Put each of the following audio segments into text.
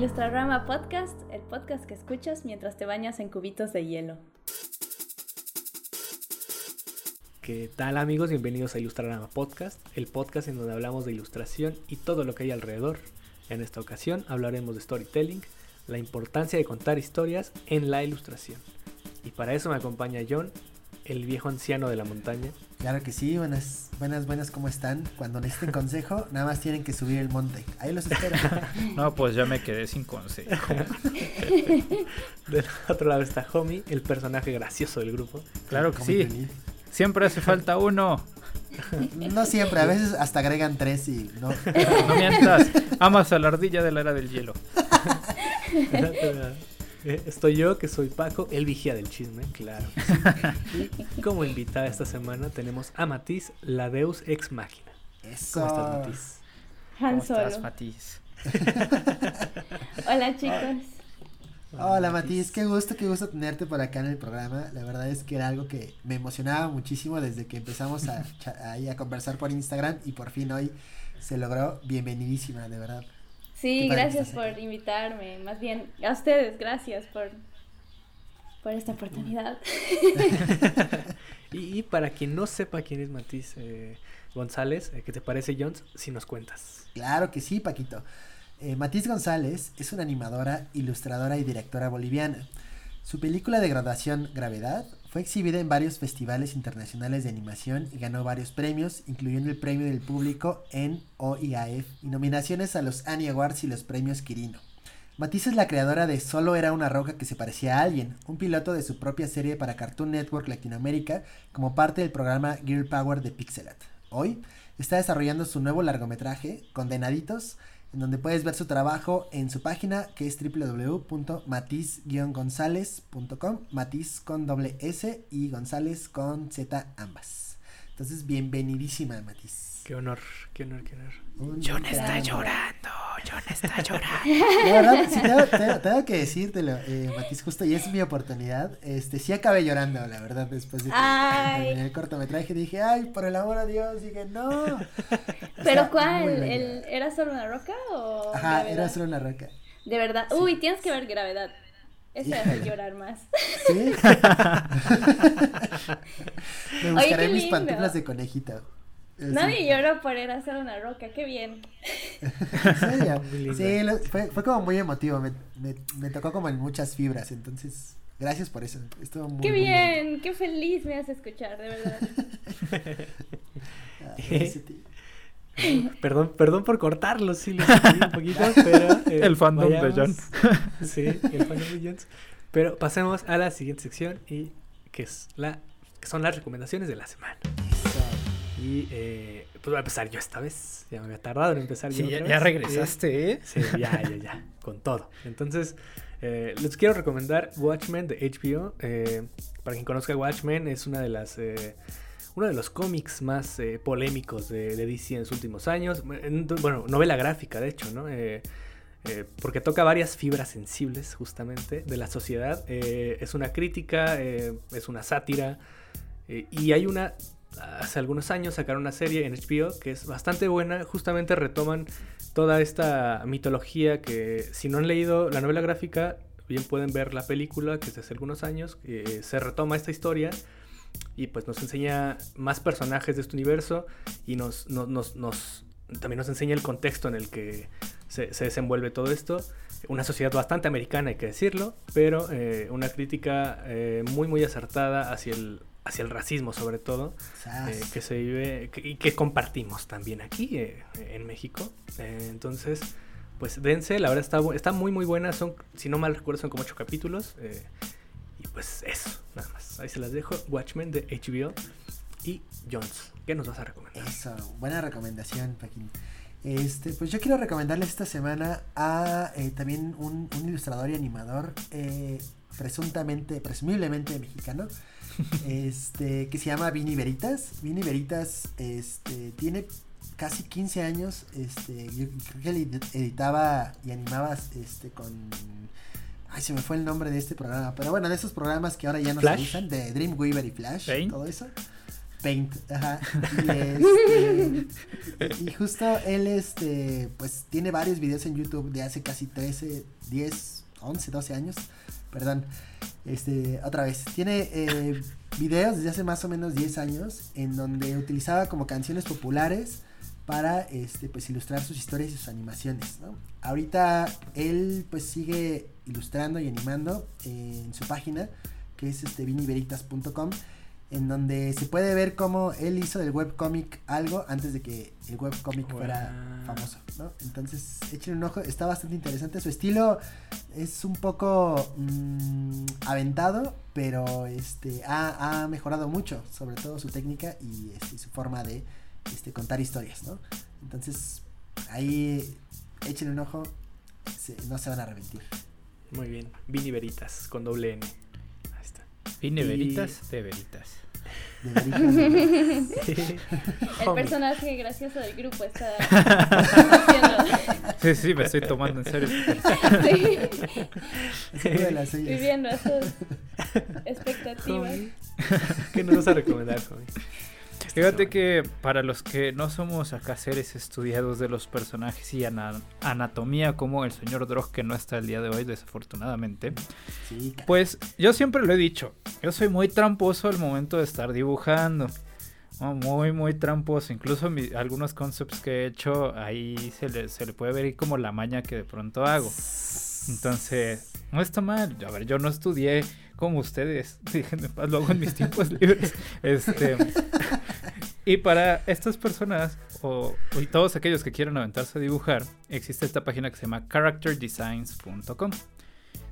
Ilustrarama Podcast, el podcast que escuchas mientras te bañas en cubitos de hielo. ¿Qué tal amigos? Bienvenidos a Ilustrarama Podcast, el podcast en donde hablamos de ilustración y todo lo que hay alrededor. En esta ocasión hablaremos de storytelling, la importancia de contar historias en la ilustración. Y para eso me acompaña John, el viejo anciano de la montaña. Claro que sí, buenas, buenas, buenas, ¿cómo están? Cuando necesiten consejo, nada más tienen que subir el monte. Ahí los espero. No, pues ya me quedé sin consejo. Del otro lado está Homie, el personaje gracioso del grupo. Claro que ¿Cómo sí. venir? Siempre hace falta uno. No siempre, a veces hasta agregan tres y no. No mientas. Amas a la ardilla de la era del hielo. Eh, Estoy yo, que soy Paco, el vigía del chisme, claro. Y como invitada esta semana tenemos a Matiz, la Deus Ex Máquina. Eso. ¿Cómo estás, Matiz? Han ¿Cómo estás. Matiz? Hola chicos. Hola Matiz, qué gusto, qué gusto tenerte por acá en el programa. La verdad es que era algo que me emocionaba muchísimo desde que empezamos a, a conversar por Instagram y por fin hoy se logró. Bienvenidísima, de verdad. Sí, gracias por invitarme. Más bien, a ustedes, gracias por, por esta oportunidad. Y, y para quien no sepa quién es Matiz eh, González, eh, ¿qué te parece, Jones? Si nos cuentas. Claro que sí, Paquito. Eh, Matiz González es una animadora, ilustradora y directora boliviana. Su película de graduación Gravedad fue exhibida en varios festivales internacionales de animación y ganó varios premios, incluyendo el premio del público en OIAF y nominaciones a los Annie Awards y los premios Quirino. Matiz es la creadora de Solo era una roca que se parecía a alguien, un piloto de su propia serie para Cartoon Network Latinoamérica como parte del programa Girl Power de Pixelat. Hoy está desarrollando su nuevo largometraje, Condenaditos, en donde puedes ver su trabajo en su página que es www.matiz-gonzález.com, Matiz con doble S y González con Z ambas. Entonces, bienvenidísima, Matiz. Qué honor, qué honor, qué honor. Un John está llorando. John está llorando. La verdad, sí, tengo, tengo- tengo que decírtelo, eh, Matiz, justo y es mi oportunidad. Este, sí acabé llorando, la verdad, después de que el cortometraje. Dije, ay, por el amor a Dios, dije, no. ¿Pero Está cuál? ¿El, ¿Era solo una roca o Ajá, gravedad? era solo una roca. De verdad. Sí. Uy, tienes que ver gravedad. Ese hace llorar más. ¿Sí? Me buscaré mis pantuflas de conejito. Eh, Nadie lloró por era solo una roca. Qué bien. Sí, lo- fue, fue como muy emotivo. Me, me, me tocó como en muchas fibras. Entonces, gracias por eso. Estuvo muy Qué muy bien. Qué feliz me hace escuchar, de verdad. Ah, gracias a ti. Perdón, perdón por cortarlo, sí, lo un poquito, pero... eh, El fandom de vayamos- Sí, el fandom de Jones. Pero pasemos a la siguiente sección y que es la que son las recomendaciones de la semana. Y eh, pues voy a empezar yo esta vez. Ya me había tardado en empezar yo Sí, ya, otra ya vez. regresaste, ¿eh? Sí, ya, ya, ya, con todo. Entonces, eh, les quiero recomendar Watchmen de HBO. Eh, para quien conozca Watchmen, es una de las eh, uno de los cómics más eh, polémicos de, DC en los últimos años. En- Bueno, novela gráfica, de hecho, ¿no? Eh, eh, porque toca varias fibras sensibles, justamente, de la sociedad. Es una crítica, es una sátira. y hay una. Hace algunos años sacaron una serie en HBO que es bastante buena. Justamente retoman toda esta mitología que, si no han leído la novela gráfica, bien pueden ver la película que es hace algunos años. se retoma esta historia y pues nos enseña más personajes de este universo y nos, nos, nos- nos- también nos enseña el contexto en el que se, se desenvuelve todo esto. Una sociedad bastante americana, hay que decirlo, pero eh, una crítica eh, muy, muy acertada hacia el, hacia el racismo sobre todo, eh, que se vive y que compartimos también aquí en México. Entonces, pues dense, la verdad está, está muy, muy buena. Son, si no mal recuerdo, son como ocho capítulos. Y pues eso, nada más. Ahí se las dejo. Watchmen de HBO y Jones. ¿Qué nos vas a recomendar? Eso, buena recomendación, Paquín. Este, pues yo quiero recomendarles esta semana a eh, también un, un ilustrador y animador eh, presuntamente, presumiblemente mexicano, este, que se llama Vini Veritas. Vini Veritas, este, tiene casi 15 años, este, yo creo que editaba y animaba, este, con, ay, se me fue el nombre de este programa, pero bueno, de esos programas que ahora ya no Flash. se usan, de Dreamweaver y Flash, Paint. todo eso. Paint, ajá. Y, este, y justo él, este, pues tiene varios videos en YouTube de hace casi 13, 10, 11, 12 años. Perdón. Este, otra vez. Tiene eh, videos desde hace más o menos 10 años en donde utilizaba como canciones populares para este pues ilustrar sus historias y sus animaciones, ¿no? Ahorita él pues sigue ilustrando y animando en su página que es este viniveritas.com en donde se puede ver cómo él hizo del webcomic algo antes de que el webcomic fuera Wow. famoso, ¿no? Entonces, échenle un ojo, está bastante interesante. Su estilo es un poco mm, aventado, pero este ha, ha mejorado mucho, sobre todo su técnica y este, su forma de este, contar historias, ¿no? Entonces, ahí échenle un ojo, se- no se van a arrepentir. Muy bien. Vini Veritas con doble N. Ahí está. Vine Y- veritas de veritas. De veritas. El personaje gracioso del grupo está haciendo- Sí, sí, me estoy tomando en serio. sí, suyas. viviendo esas expectativas. ¿Qué nos vas a recomendar, Homie? Fíjate que para los que no somos acá seres estudiados de los personajes y ana- anatomía como el señor Drog que no está el día de hoy desafortunadamente, Sí, pues yo siempre lo he dicho, yo soy muy tramposo al momento de estar dibujando. Muy, muy tramposo. Incluso mi- algunos concepts que he hecho, ahí se le, se le puede ver como la maña que de pronto hago. Entonces, no está mal. A ver, yo no estudié como ustedes. Déjenme en paz, lo hago en mis tiempos libres. Este, y para estas personas, o y todos aquellos que quieran aventarse a dibujar, existe esta página que se llama characterdesigns.com.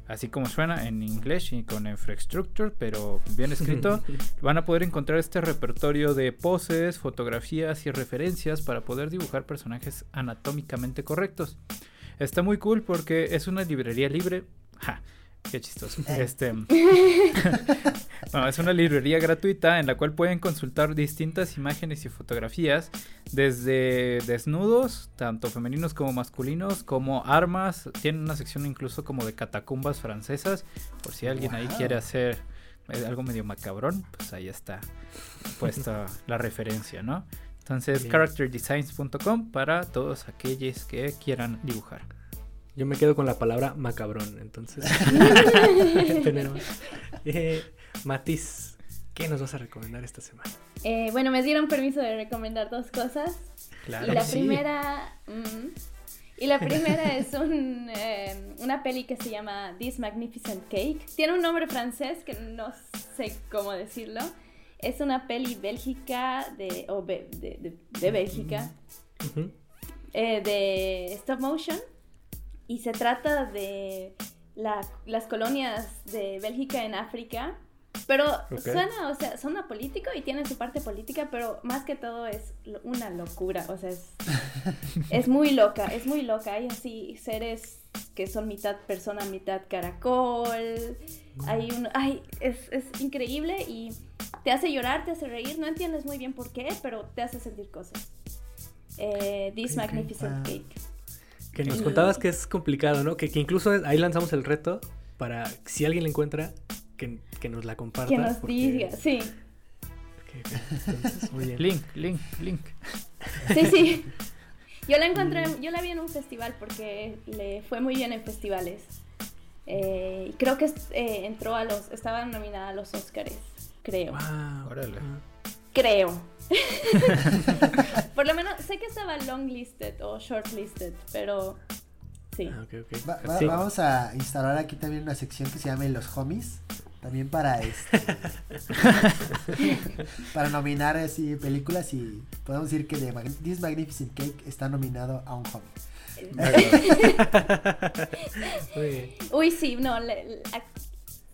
Así como suena en inglés y con infrastructure, pero bien escrito, van a poder encontrar este repertorio de poses, fotografías y referencias para poder dibujar personajes anatómicamente correctos. Está muy cool porque es una librería libre. Ja, qué chistoso. Este, bueno, es una librería gratuita en la cual pueden consultar distintas imágenes y fotografías, desde desnudos, tanto femeninos como masculinos, como armas. Tienen una sección incluso como de catacumbas francesas, por si alguien ahí quiere hacer eh, algo medio macabrón, pues ahí está puesta la referencia, ¿no? Entonces, characterdesigns.com para todos aquellos que quieran dibujar. Yo me quedo con la palabra macabrón, entonces. Tenemos. Eh, Matiz, ¿qué nos vas a recomendar esta semana? Eh, bueno, me dieron permiso de recomendar dos cosas. Claro. y la sí. primera. mm, y la primera es un, eh, una peli que se llama This Magnificent Cake. Tiene un nombre francés que no sé cómo decirlo. Es una peli bélgica de, o be- de, de- de Bélgica eh, de stop motion y se trata de la- las colonias de Bélgica en África. Pero Ok. suena, o sea, suena político y tiene su parte política, pero más que todo es una locura, o sea, es, es muy loca, es muy loca. Hay así seres que son mitad persona, mitad caracol. Hay un, ay, es, es increíble y te hace llorar, te hace reír. No entiendes muy bien por qué, pero te hace sentir cosas. Eh, This Magnificent. Cake. Que nos contabas que es complicado, ¿no? Que, que incluso ahí lanzamos el reto para, si alguien la encuentra, que, que nos la comparta. Que nos porque- diga, sí. porque- entonces, muy bien. Link, link, link. Sí, sí. Yo la encontré, yo la vi en un festival porque le fue muy bien en festivales. Eh, creo que eh, entró a los, estaba nominada a los Oscars, creo. Wow. Órale. Creo. Por lo menos sé que estaba longlisted o shortlisted, pero sí. Ah. Va- va- Sí. Vamos a instalar aquí también una sección que se llame Los Homies. También para este. para nominar así películas y podemos decir que The Mag- This Magnificent Cake está nominado a un homie. Muy bien. Uy, sí, no, le- le-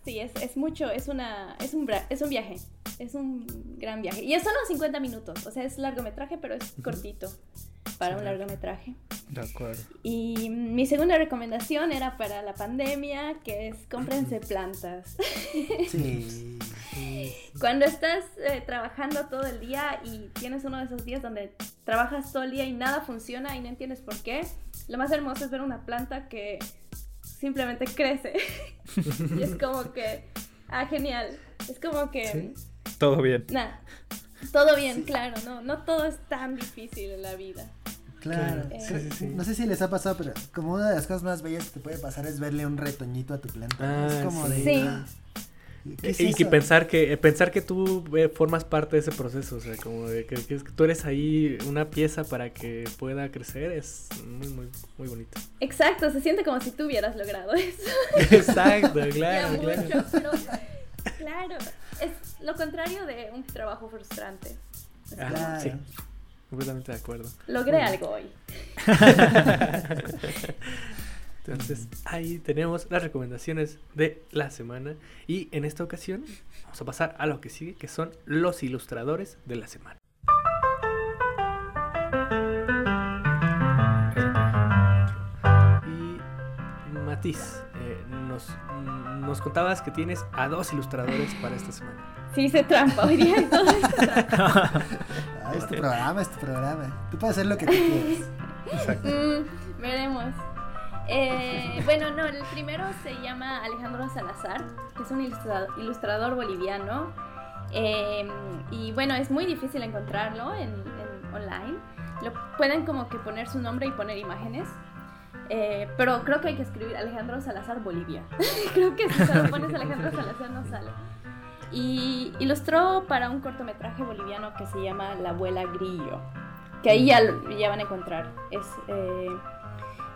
sí, es, es mucho, es una, es un, es un viaje, es un gran viaje. Y es solo 50 minutos, o sea, es largometraje, pero es cortito para un largometraje. De acuerdo. Y mi segunda recomendación era para la pandemia, que es cómprense plantas. Sí. Cuando estás eh, trabajando todo el día y tienes uno de esos días donde trabajas todo el día y nada funciona y no entiendes por qué, lo más hermoso es ver una planta que simplemente crece. y es como que, ah, genial. Es como que, Sí. Todo bien. nada. Todo bien, claro, no, no todo es tan difícil en la vida. Claro. Eh, Sí, sí, sí. No sé si les ha pasado, pero como una de las cosas más bellas que te puede pasar es verle un retoñito a tu planta. es Ah, como sí. de. Sí. ah, ¿qué es y que pensar que eh, pensar que tú eh, formas parte de ese proceso, o sea, como de que, que tú eres ahí una pieza para que pueda crecer es muy muy muy bonito. Exacto, se siente como si tú hubieras logrado eso. Exacto, claro, claro. mucho, pero claro, es lo contrario de un trabajo frustrante. Ah, Claro. sí, completamente de acuerdo. Logré algo hoy. Entonces, ahí tenemos las recomendaciones de la semana. Y en esta ocasión vamos a pasar a lo que sigue, que son los ilustradores de la semana. Y Matiz, eh, nos, nos contabas que tienes a dos ilustradores para esta semana. Sí hice trampa hoy día trampa. Ah, es tu programa, es tu programa. Tú puedes hacer lo que tú quieras. Mm, veremos. Eh, bueno, no, el primero se llama Alejandro Salazar, que es un ilustrado- ilustrador boliviano. Eh, y bueno, es muy difícil encontrarlo en, online. Lo pueden como que poner su nombre y poner imágenes. Eh, pero creo que hay que escribir Alejandro Salazar Bolivia. creo que si solo pones Alejandro Salazar no sale. Y ilustró para un cortometraje boliviano que se llama La abuela Grillo. Que ahí ya, ya van a encontrar. Es, eh,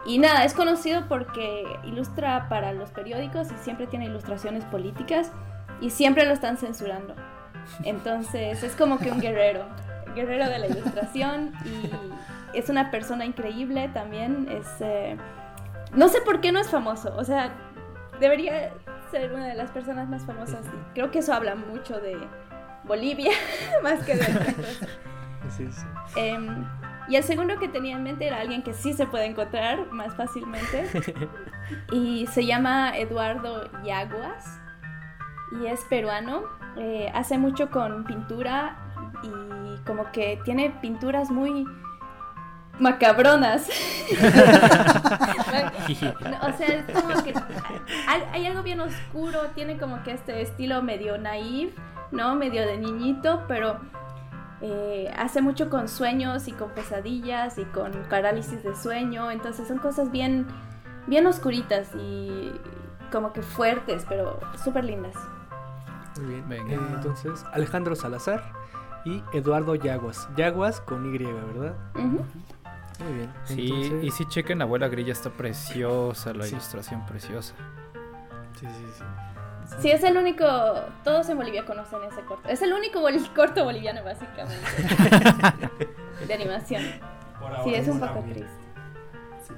y nada, es conocido porque ilustra para los periódicos y siempre tiene ilustraciones políticas y siempre lo están censurando. Entonces es como que un guerrero, guerrero de la ilustración y es una persona increíble también. Es, eh, no sé por qué no es famoso, o sea, debería ser una de las personas más famosas. y creo que eso habla mucho de Bolivia más que de otra cosa. Sí, sí. Em, y el segundo que tenía en mente era alguien que sí se puede encontrar más fácilmente. y se llama Eduardo Yaguas. Y es peruano. Eh, hace mucho con pintura y como que tiene pinturas muy macabronas. O sea, es como que hay, hay algo bien oscuro, tiene como que este estilo medio naif, ¿no? Medio de niñito, pero eh, hace mucho con sueños y con pesadillas y con parálisis de sueño, entonces son cosas bien, bien oscuritas y como que fuertes, pero súper lindas. Muy bien. Venga. Eh, entonces, Alejandro Salazar y Eduardo Yaguas. Yaguas con Y, ¿verdad? Ujú. Muy bien. Sí, Entonces- y sí chequen, Abuela Grilla está preciosa, la Sí. ilustración preciosa. Sí, sí, sí. Sí, es el único, todos en Bolivia conocen ese corto. Es el único corto boliviano, básicamente, de animación. Sí, es un poco triste.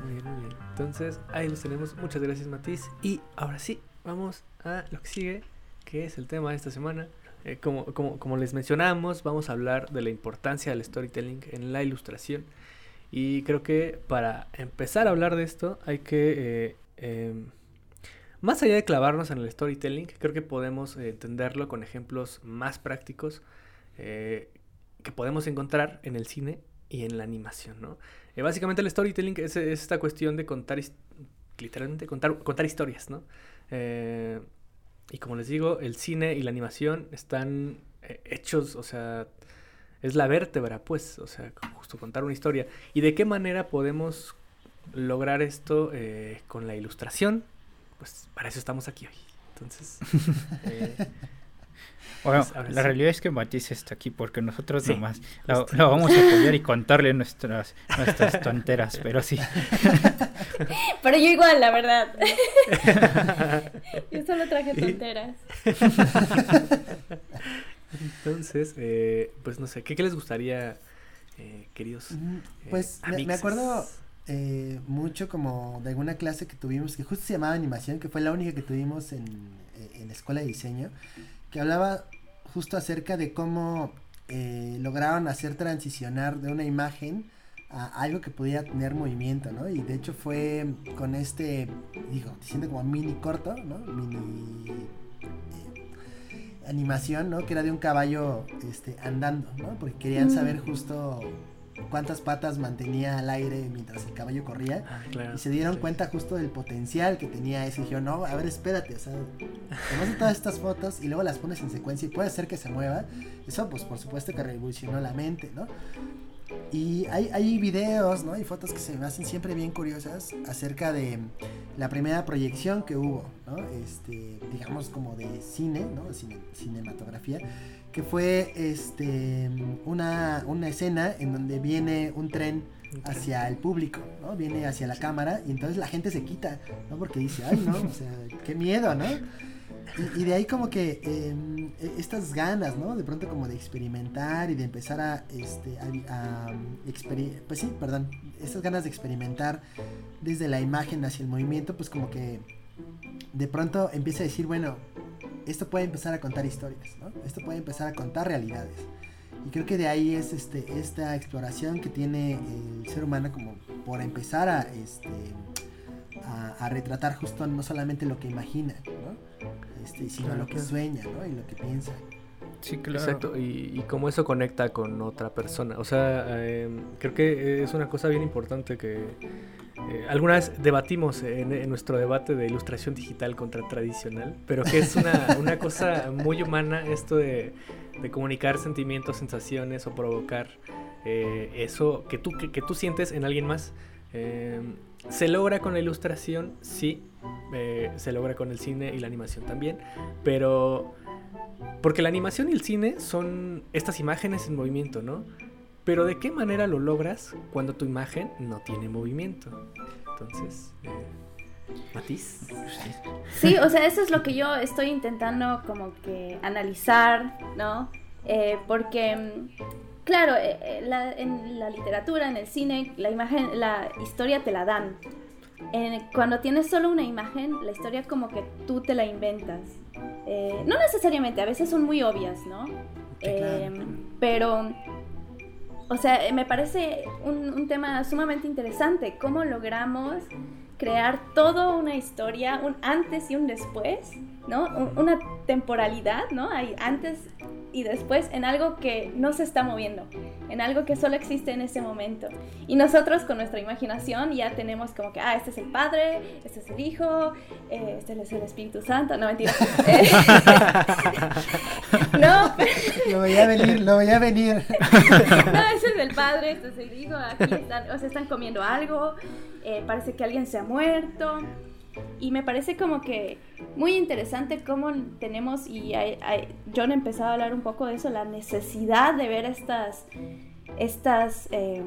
Muy bien, muy bien. Entonces, ahí los tenemos. Muchas gracias, Matiz. Y ahora sí, vamos a lo que sigue, que es el tema de esta semana. Eh, como, como, como les mencionamos, vamos a hablar de la importancia del storytelling en la ilustración. Y creo que para empezar a hablar de esto, hay que, eh, em, más allá de clavarnos en el storytelling, creo que podemos eh, entenderlo con ejemplos más prácticos eh, que podemos encontrar en el cine y en la animación, ¿no? Eh, básicamente el storytelling es, es esta cuestión de contar, literalmente contar, contar historias, ¿no? Eh, y como les digo, el cine y la animación están eh, hechos, o sea, es la vértebra, pues, o sea, justo contar una historia. ¿Y de qué manera podemos lograr esto eh, con la ilustración? Pues para eso estamos aquí hoy. Entonces, eh, Bueno, Pues, la sí. realidad es que Matisse está aquí porque nosotros Sí, nomás lo, lo vamos a apoyar y contarle nuestras, nuestras tonteras, pero sí. Pero yo igual, la verdad. yo solo traje tonteras. entonces eh, pues no sé, ¿qué, qué les gustaría, eh, queridos? Eh, Pues me, acuerdo eh, mucho como de alguna clase que tuvimos que justo se llamaba animación, que fue la única que tuvimos en, eh, en la escuela de diseño, que hablaba justo acerca de cómo eh, lograron hacer transicionar de una imagen a algo que pudiera tener movimiento, ¿no? Y de hecho fue con este, digo, diciendo como mini corto, ¿no? Mini eh, animación, ¿no? Que era de un caballo este, andando, ¿no? Porque querían Mm. saber justo cuántas patas mantenía al aire mientras el caballo corría. Ah, claro. Y se dieron Sí. cuenta justo del potencial que tenía ese. Y dijeron, no, a ver, espérate, o sea, tomas todas estas fotos y luego las pones en secuencia y puede ser que se mueva. Eso, pues, por supuesto que revolucionó la mente, ¿no? Y hay, hay videos, ¿no? Y fotos que se me hacen siempre bien curiosas acerca de la primera proyección que hubo, ¿no? Este, digamos como de cine, ¿no? Cine- cinematografía, que fue este, una, una escena en donde viene un tren hacia el público, ¿no? Viene hacia la cámara y entonces la gente se quita, ¿no? Porque dice, ay, no, o sea, qué miedo, ¿no? Y, de ahí como que eh, e- estas ganas, ¿no? De pronto como de experimentar y de empezar a, este, a, a, pues sí, perdón, estas ganas de experimentar desde la imagen hacia el movimiento, pues como que de pronto empieza a decir, bueno, esto puede empezar a contar historias, ¿no? Esto puede empezar a contar realidades. Y creo que de ahí es este, esta exploración que tiene el ser humano como por empezar a, este, a, a retratar justo no solamente lo que imagina, ¿no? Este, sino Claro, lo que claro. sueña, ¿no? Y lo que piensa. Sí, claro. Exacto, y, y cómo eso conecta con otra persona. O sea, eh, creo que es una cosa bien importante que eh, alguna vez debatimos en, en nuestro debate de ilustración digital contra tradicional, pero que es una, una cosa muy humana esto de, de comunicar sentimientos, sensaciones o provocar eh, eso que tú, que, que tú sientes en alguien más. Eh, se logra con la ilustración, sí, eh, se logra con el cine y la animación también, pero porque la animación y el cine son estas imágenes en movimiento, ¿no? Pero ¿de qué manera lo logras cuando tu imagen no tiene movimiento? Entonces, eh, Matiz. Sí, o sea, eso es lo que yo estoy intentando como que analizar, ¿no? Eh, porque, claro, eh, eh, la- en la literatura, en el cine, la imagen, la historia te la dan. Cuando tienes solo una imagen, la historia como que tú te la inventas. No necesariamente, a veces son muy obvias, ¿no? Pero, o sea, eh, me parece un, tema sumamente interesante, cómo logramos crear toda una historia, un antes y un después, ¿no? Un- una temporalidad, ¿no? Hay antes y después en algo que no se está moviendo, en algo que solo existe en ese momento. Y nosotros con nuestra imaginación ya tenemos como que, ah, este es el Padre, este es el Hijo, eh, este es el Espíritu Santo, no mentira. Eh, no, Lo veía venir, lo veía venir. no, ese es el padre, este es el hijo, aquí están, o sea, están comiendo algo, eh, parece que alguien se ha muerto. Y me parece como que muy interesante cómo tenemos, y hay- hay- John empezaba a hablar un poco de eso, la necesidad de ver estas, estas, eh,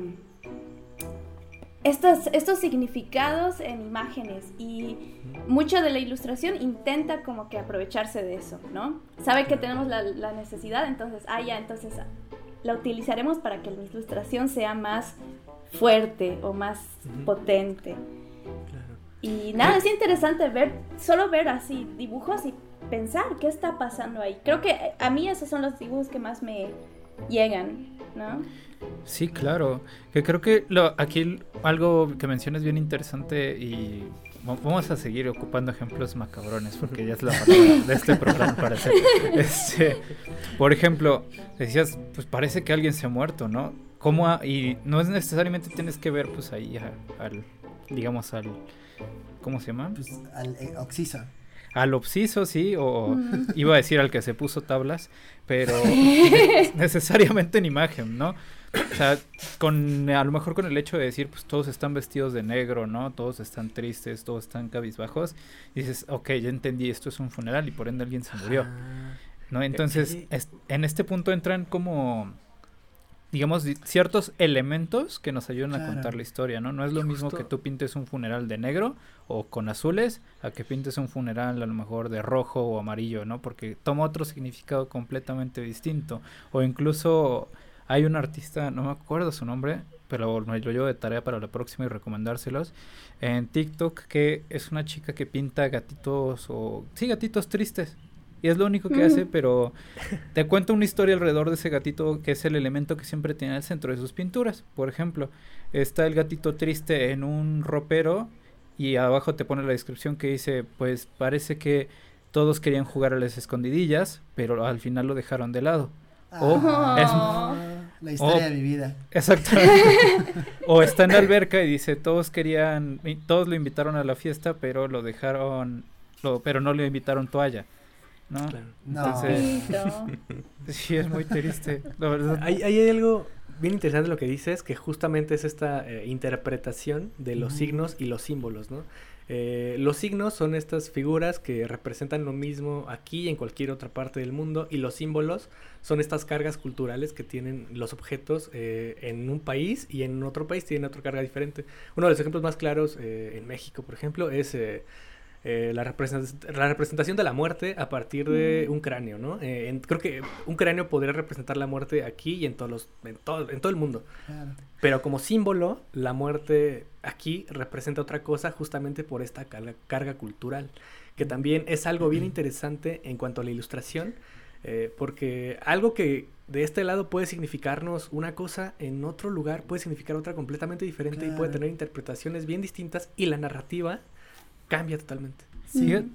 estas, estos significados en imágenes. Y mucho de la ilustración intenta como que aprovecharse de eso, ¿no? Sabe que tenemos la, la necesidad, entonces, ah, ya, entonces la utilizaremos para que la ilustración sea más fuerte o más potente. Y nada, es interesante ver, solo ver así dibujos y pensar qué está pasando ahí. Creo que a mí esos son los dibujos que más me llegan, ¿no? Sí, claro. Que creo que lo, aquí algo que mencionas bien interesante y va- vamos a seguir ocupando ejemplos macabrones porque ya es la palabra de este programa para hacer. Este, por ejemplo, decías, pues parece que alguien se ha muerto, ¿no? ¿Cómo ha- y no es necesariamente tienes que ver pues ahí a- al, digamos al, ¿cómo se llama? Pues al eh, Oxiso. Al obsiso, sí, o Mm. iba a decir al que se puso tablas, pero necesariamente en imagen, ¿no? O sea, con, a lo mejor con el hecho de decir, pues todos están vestidos de negro, ¿no? Todos están tristes, todos están cabizbajos. Y dices, ok, ya entendí, esto es un funeral y por ende alguien se murió, Ah, ¿no? Entonces, es- en este punto entran como, digamos, di- ciertos elementos que nos ayudan a contar la historia, ¿no? No es lo mismo que tú pintes un funeral de negro o con azules a que pintes un funeral a lo mejor de rojo o amarillo, ¿no? Porque toma otro significado completamente distinto. O incluso hay un artista, no me acuerdo su nombre, pero me lo llevo de tarea para la próxima y recomendárselos. En TikTok, que es una chica que pinta gatitos o... Sí, gatitos tristes. Y es lo único que Mm. hace, pero te cuenta una historia alrededor de ese gatito que es el elemento que siempre tiene al centro de sus pinturas. Por ejemplo, está el gatito triste en un ropero y abajo te pone la descripción que dice, pues parece que todos querían jugar a las escondidillas, pero al final lo dejaron de lado. O Ah, es- La historia de mi vida. Exactamente. o está en la alberca y dice, todos querían, todos lo invitaron a la fiesta, pero lo dejaron, lo, pero no le invitaron toalla. ¿No? Claro. No. Entonces, sí, es muy triste. La verdad. Hay, hay algo bien interesante lo que dices, que justamente es esta eh, interpretación de los signos y los símbolos, ¿no? Eh, los signos son estas figuras que representan lo mismo aquí y en cualquier otra parte del mundo y los símbolos son estas cargas culturales que tienen los objetos eh, en un país y en otro país tienen otra carga diferente. Uno de los ejemplos más claros eh, en México, por ejemplo, es eh, la, represent- la representación de la muerte a partir de Mm. un cráneo, ¿no? Eh, en- creo que un cráneo podría representar la muerte aquí y en todos los, en todo, en todo el mundo. Claro. Pero como símbolo, la muerte aquí representa otra cosa justamente por esta carga, carga cultural, que también es algo bien interesante en cuanto a la ilustración, eh, porque algo que de este lado puede significarnos una cosa, en otro lugar puede significar otra completamente diferente y puede tener interpretaciones bien distintas y la narrativa cambia totalmente. Sí, Mm.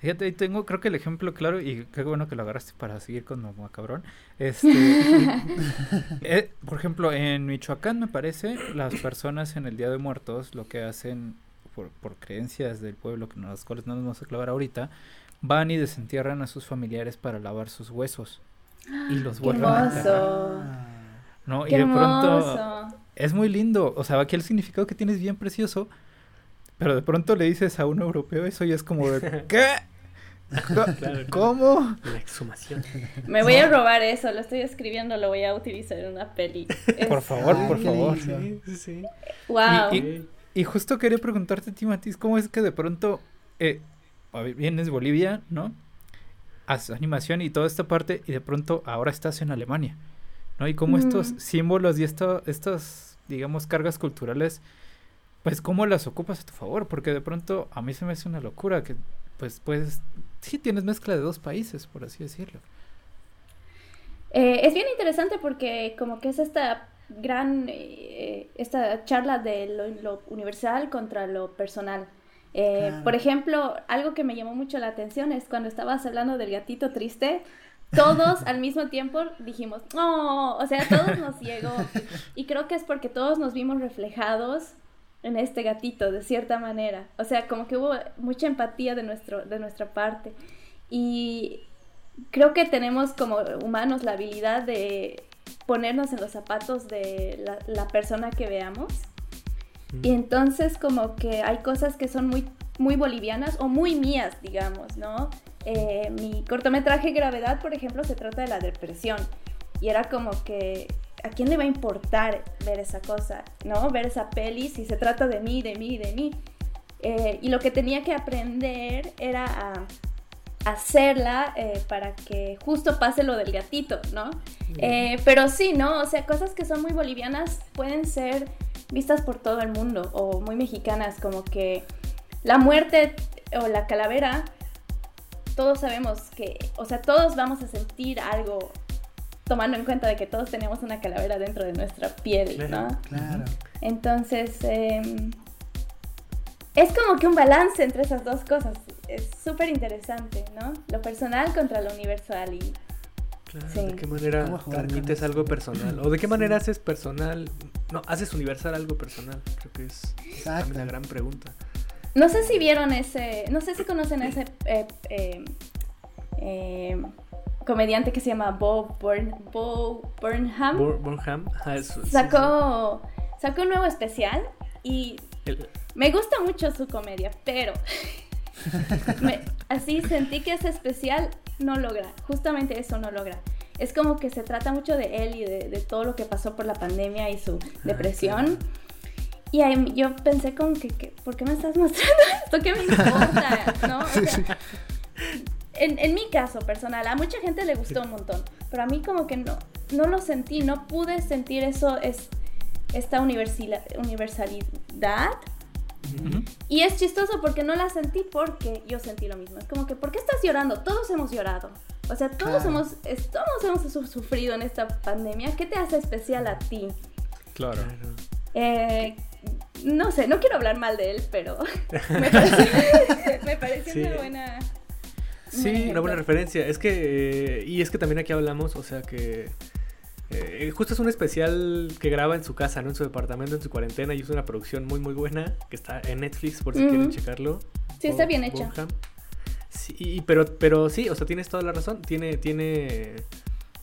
Fíjate, ahí tengo, creo que el ejemplo claro, y qué bueno que lo agarraste para seguir con Mamá Cabrón. Este, eh, por ejemplo, en Michoacán, me parece, las personas en el Día de Muertos lo que hacen, por, por creencias del pueblo, que no, las cuales no nos vamos a clavar ahorita, van y desentierran a sus familiares para lavar sus huesos. Y los Qué vuelven a enterrar, hermoso. ¿no? Y de pronto hermoso. es muy lindo. O sea, aquí el significado que tienes bien precioso. Pero de pronto le dices a un europeo eso y es como de, ¿qué? Claro. ¿Cómo? La exhumación. Me voy a robar eso, lo estoy escribiendo, lo voy a utilizar en una peli. Es- Por favor, Ay, por favor. Sí, sí, sí. Wow. Y- y- Y justo quería preguntarte a ti, Matiz, ¿cómo es que de pronto eh, vienes de Bolivia, ¿no? Haces animación y toda esta parte y de pronto ahora estás en Alemania, ¿no? Y cómo estos símbolos y esto, estas, digamos, cargas culturales, pues cómo las ocupas a tu favor, porque de pronto a mí se me hace una locura que, pues, pues, sí tienes mezcla de dos países, por así decirlo. Eh, es bien interesante porque como que es esta gran, eh, esta charla de lo, lo universal contra lo personal. Eh, Claro. Por ejemplo, algo que me llamó mucho la atención es cuando estabas hablando del gatito triste, todos al mismo tiempo dijimos, oh, o sea, todos nos llegó. Y creo que es porque todos nos vimos reflejados en este gatito, de cierta manera. O sea, como que hubo mucha empatía de, nuestro, de nuestra parte. Y creo que tenemos como humanos la habilidad de ponernos en los zapatos de la, la persona que veamos. Y entonces como que hay cosas que son muy, muy bolivianas o muy mías, digamos, ¿no? Eh, mi cortometraje Gravedad, por ejemplo, se trata de la depresión. Y era como que, ¿a quién le va a importar ver esa cosa, ¿no? Ver esa peli si se trata de mí, de mí, de mí. Eh, y lo que tenía que aprender era a hacerla eh, para que justo pase lo del gatito, ¿no? Eh, pero sí, ¿no? O sea, cosas que son muy bolivianas pueden ser vistas por todo el mundo o muy mexicanas, como que la muerte o la calavera, todos sabemos que, o sea, todos vamos a sentir algo tomando en cuenta de que todos tenemos una calavera dentro de nuestra piel, Claro. ¿no? Claro. Entonces, eh, es como que un balance entre esas dos cosas. Es súper interesante, ¿no? Lo personal contra lo universal. Y Claro, Sí. ¿De qué manera ¿Cómo jugar con transmites algo personal? ¿O de qué manera Sí. haces personal? No, haces universal algo personal. Creo que es Exacto. una gran pregunta. no sé si vieron ese, no sé si conocen ese eh, eh, eh, comediante que se llama Bo, Burn, Bo Burnham. Bur- Burnham. ajá, eso, sí, sí. sacó, sacó un nuevo especial y El- Me gusta mucho su comedia, pero me- así sentí que ese especial no logra, justamente eso no logra. Es como que se trata mucho de él y de, de todo lo que pasó por la pandemia y su depresión. Y ahí yo pensé como que, que, ¿por qué me estás mostrando esto? ¿Qué me importa? ¿No? O sea, en, en mi caso personal, a mucha gente le gustó un montón, pero a mí como que no, no lo sentí, no pude sentir eso, es, esta universalidad. Y es chistoso porque no la sentí porque yo sentí lo mismo. Es como que, ¿por qué estás llorando? Todos hemos llorado. O sea, todos, Claro. hemos, es- todos hemos su- sufrido en esta pandemia. ¿Qué te hace especial a ti? Claro. Claro. Eh, no sé, no quiero hablar mal de él, pero me pareció, me pareció Sí. una buena... Sí, un Una buena referencia. Es que, eh, y es que también aquí hablamos, o sea que Eh, justo es un especial que graba en su casa, ¿no? En su departamento, en su cuarentena, y es una producción muy, muy buena, que está en Netflix, por si quieren checarlo. Sí, está bien hecha. Sí, y- pero, pero sí, o sea, tienes toda la razón. Tiene, tiene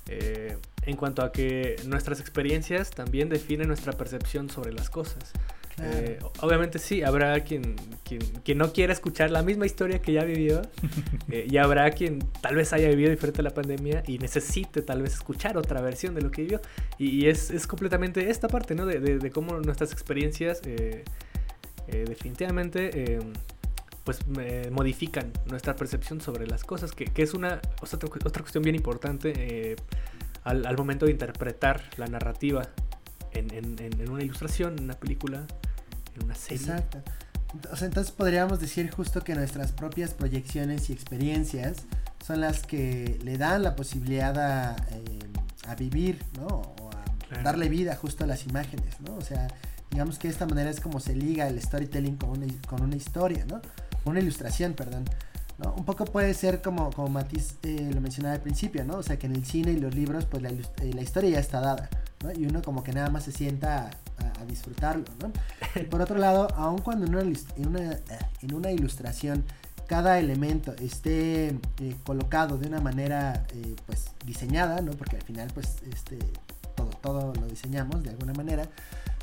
eh, en cuanto a que nuestras experiencias también definen nuestra percepción sobre las cosas. Claro. Eh, obviamente sí, habrá quien, quien, quien no quiera escuchar la misma historia que ya vivió eh, y habrá quien tal vez haya vivido diferente a la pandemia y necesite tal vez escuchar otra versión de lo que vivió. Y, y es, es completamente esta parte, ¿no? De, de- de cómo nuestras experiencias eh, eh, definitivamente... pues eh, modifican nuestra percepción sobre las cosas, que, que es una o sea, otra, cu- otra cuestión bien importante eh, al, al momento de interpretar la narrativa en, en- en- en una ilustración, en una película, en una serie. Exacto. O sea, entonces podríamos decir justo que nuestras propias proyecciones y experiencias son las que le dan la posibilidad a, eh, a vivir, ¿no? O a Claro. darle vida justo a las imágenes, ¿no? O sea, digamos que de esta manera es como se liga el storytelling con una, con una historia, ¿no? Una ilustración, perdón. ¿No? Un poco puede ser como, como Matiz eh, lo mencionaba al principio, ¿no? O sea, que en el cine y los libros, pues la, eh, la historia ya está dada, ¿no? Y uno como que nada más se sienta a, disfrutarlo, ¿no? Por otro lado, aun cuando en una, en una, eh, una ilustración cada elemento esté eh, colocado de una manera pues diseñada, ¿no? Porque al final pues este todo, todo lo diseñamos de alguna manera,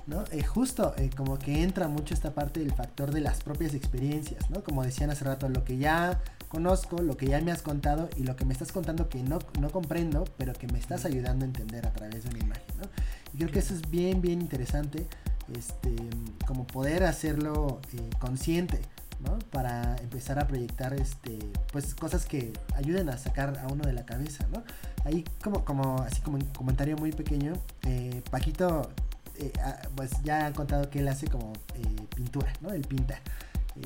¿no? Eh, justo eh, como que entra mucho esta parte del factor de las propias experiencias, ¿no? Como decían hace rato, lo que ya conozco, lo que ya me has contado y lo que me estás contando que no, no comprendo, pero que me estás ayudando a entender a través de una imagen, ¿no? Y creo que eso es bien, bien interesante, este, como poder hacerlo eh, consciente, ¿no? Para empezar a proyectar, este, pues cosas que ayuden a sacar a uno de la cabeza, ¿no? Ahí como, como, así como un comentario muy pequeño, eh, Paquito, eh, ah, pues ya ha contado que él hace como eh, pintura, ¿no? Él pinta.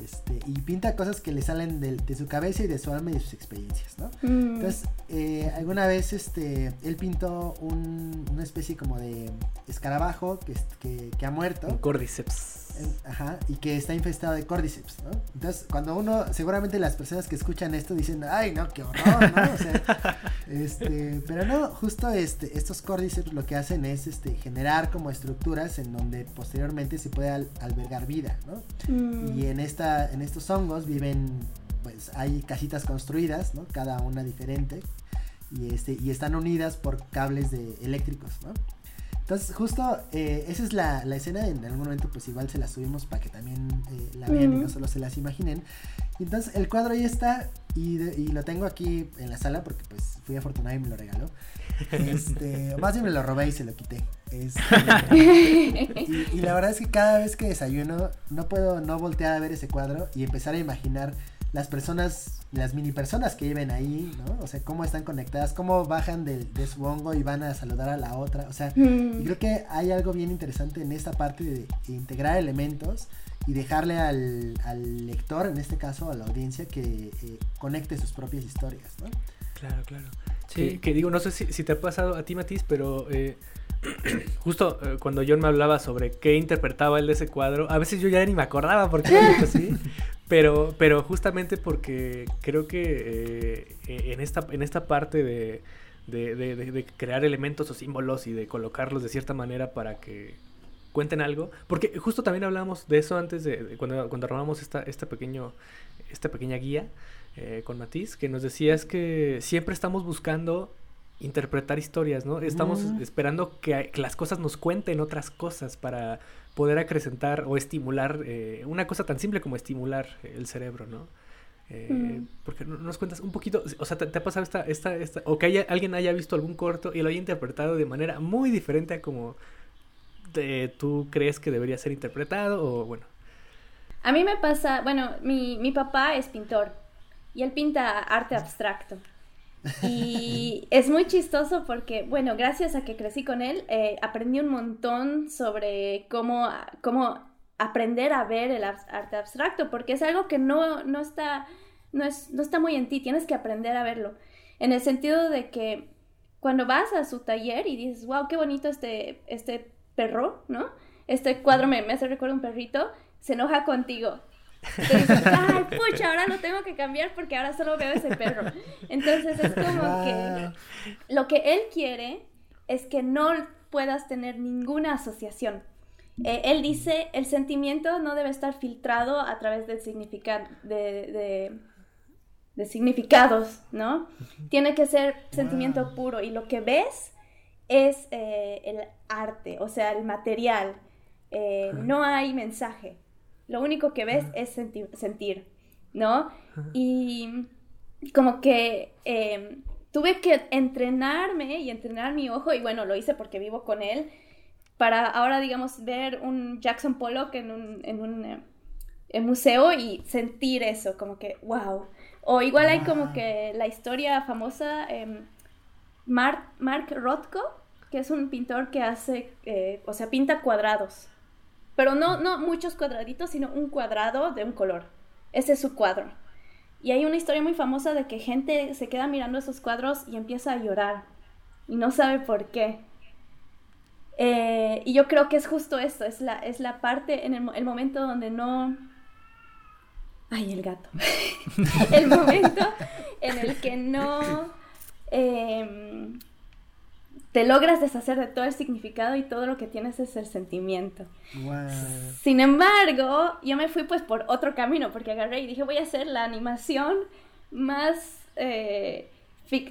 Este, y pinta cosas que le salen del- de, su cabeza y de su alma y de sus experiencias, ¿no? Mm. Entonces, eh, alguna vez este, él pintó un- una especie como de escarabajo que, es- que, que ha muerto. Un cordyceps. Ajá, y que está infestado de cordyceps, ¿no? Entonces, cuando uno, seguramente las personas que escuchan esto dicen, ay, no, qué horror, ¿no? O sea, este, pero no, justo este, estos cordyceps lo que hacen es este, generar como estructuras en donde posteriormente se puede al- albergar vida, ¿no? Mm. Y en, esta, en estos hongos viven, pues hay casitas construidas, ¿no? Cada una diferente. Y, este, y están unidas por cables de, eléctricos, ¿no? Entonces, justo eh, esa es la, la escena. En algún momento, pues igual se la subimos para que también eh, la vean y no solo se las imaginen. Entonces, el cuadro ahí está. Y, de- y lo tengo aquí en la sala porque, pues, fui afortunado y me lo regaló. Este, más bien me lo robé y se lo quité. Este, y, y la verdad es que cada vez que desayuno no puedo no voltear a ver ese cuadro y empezar a imaginar las personas, las mini personas que viven ahí, ¿no? O sea, cómo están conectadas, cómo bajan del, de su hongo y van a saludar a la otra. O sea, Mm. creo que hay algo bien interesante en esta parte de integrar elementos y dejarle al, al lector, en este caso a la audiencia, que eh, conecte sus propias historias, ¿no? Claro, claro. Sí. Que, que digo, no sé si, si te ha pasado a ti, Matiz, pero eh, justo eh, cuando John me hablaba sobre qué interpretaba él de ese cuadro, a veces yo ya ni me acordaba porque así. Pero, pero justamente porque creo que eh, en, esta, en esta parte de, de, de- de- crear elementos o símbolos y de colocarlos de cierta manera para que cuenten algo. Porque justo también hablamos de eso antes de cuando, cuando armamos esta, esta, pequeño, esta pequeña guía eh, con Matiz, que nos decías que siempre estamos buscando interpretar historias, ¿no? Estamos Mm. esperando que, que las cosas nos cuenten otras cosas para poder acrecentar o estimular eh, una cosa tan simple como estimular el cerebro, ¿no? Eh, Mm. Porque no- nos cuentas un poquito, o sea, ¿te, te ha pasado esta, esta, esta, o que haya, alguien haya visto algún corto y lo haya interpretado de manera muy diferente a como te- tú crees que debería ser interpretado o bueno? A mí me pasa, bueno, mi, mi papá es pintor y él pinta arte abstracto. Y es muy chistoso porque, bueno, gracias a que crecí con él, eh, aprendí un montón sobre cómo, cómo aprender a ver el arte abstracto, porque es algo que no, no, está, no, es, no está muy en ti, tienes que aprender a verlo. En el sentido de que cuando vas a su taller y dices, wow, qué bonito este, este perro, ¿no? Este cuadro me, me hace recuerdo a un perrito, se enoja contigo. Te ay, pucha, ahora lo tengo que cambiar porque ahora solo veo ese perro. Entonces es como que Wow. lo que él quiere es que no puedas tener ninguna asociación. Eh, él dice, el sentimiento no debe estar filtrado a través de, de, de, significados, ¿no? Tiene que ser sentimiento puro y lo que ves es eh, el arte, o sea, el material. Eh, no hay mensaje. Lo único que ves es sentir, ¿no? Y como que em, tuve que entrenarme y entrenar mi ojo, y bueno, lo hice porque vivo con él, para ahora, digamos, ver un Jackson Pollock en un, en un eh, museo y sentir eso, como que, wow. O igual hay como que la historia famosa, eh, Mark, Mark Rothko, que es un pintor que hace, eh, o sea, pinta cuadrados. Pero no, no muchos cuadraditos, sino un cuadrado de un color. Ese es su cuadro. Y hay una historia muy famosa de que gente se queda mirando esos cuadros y empieza a llorar. Y no sabe por qué. Eh, y yo creo que es justo esto, es la, es la parte, en el, momento donde no... Ay, el gato. el momento en el que no... Em, te logras deshacer de todo el significado y todo lo que tienes es el sentimiento. Sin embargo, yo me fui pues por otro camino, porque agarré y dije, voy a hacer la animación más, eh,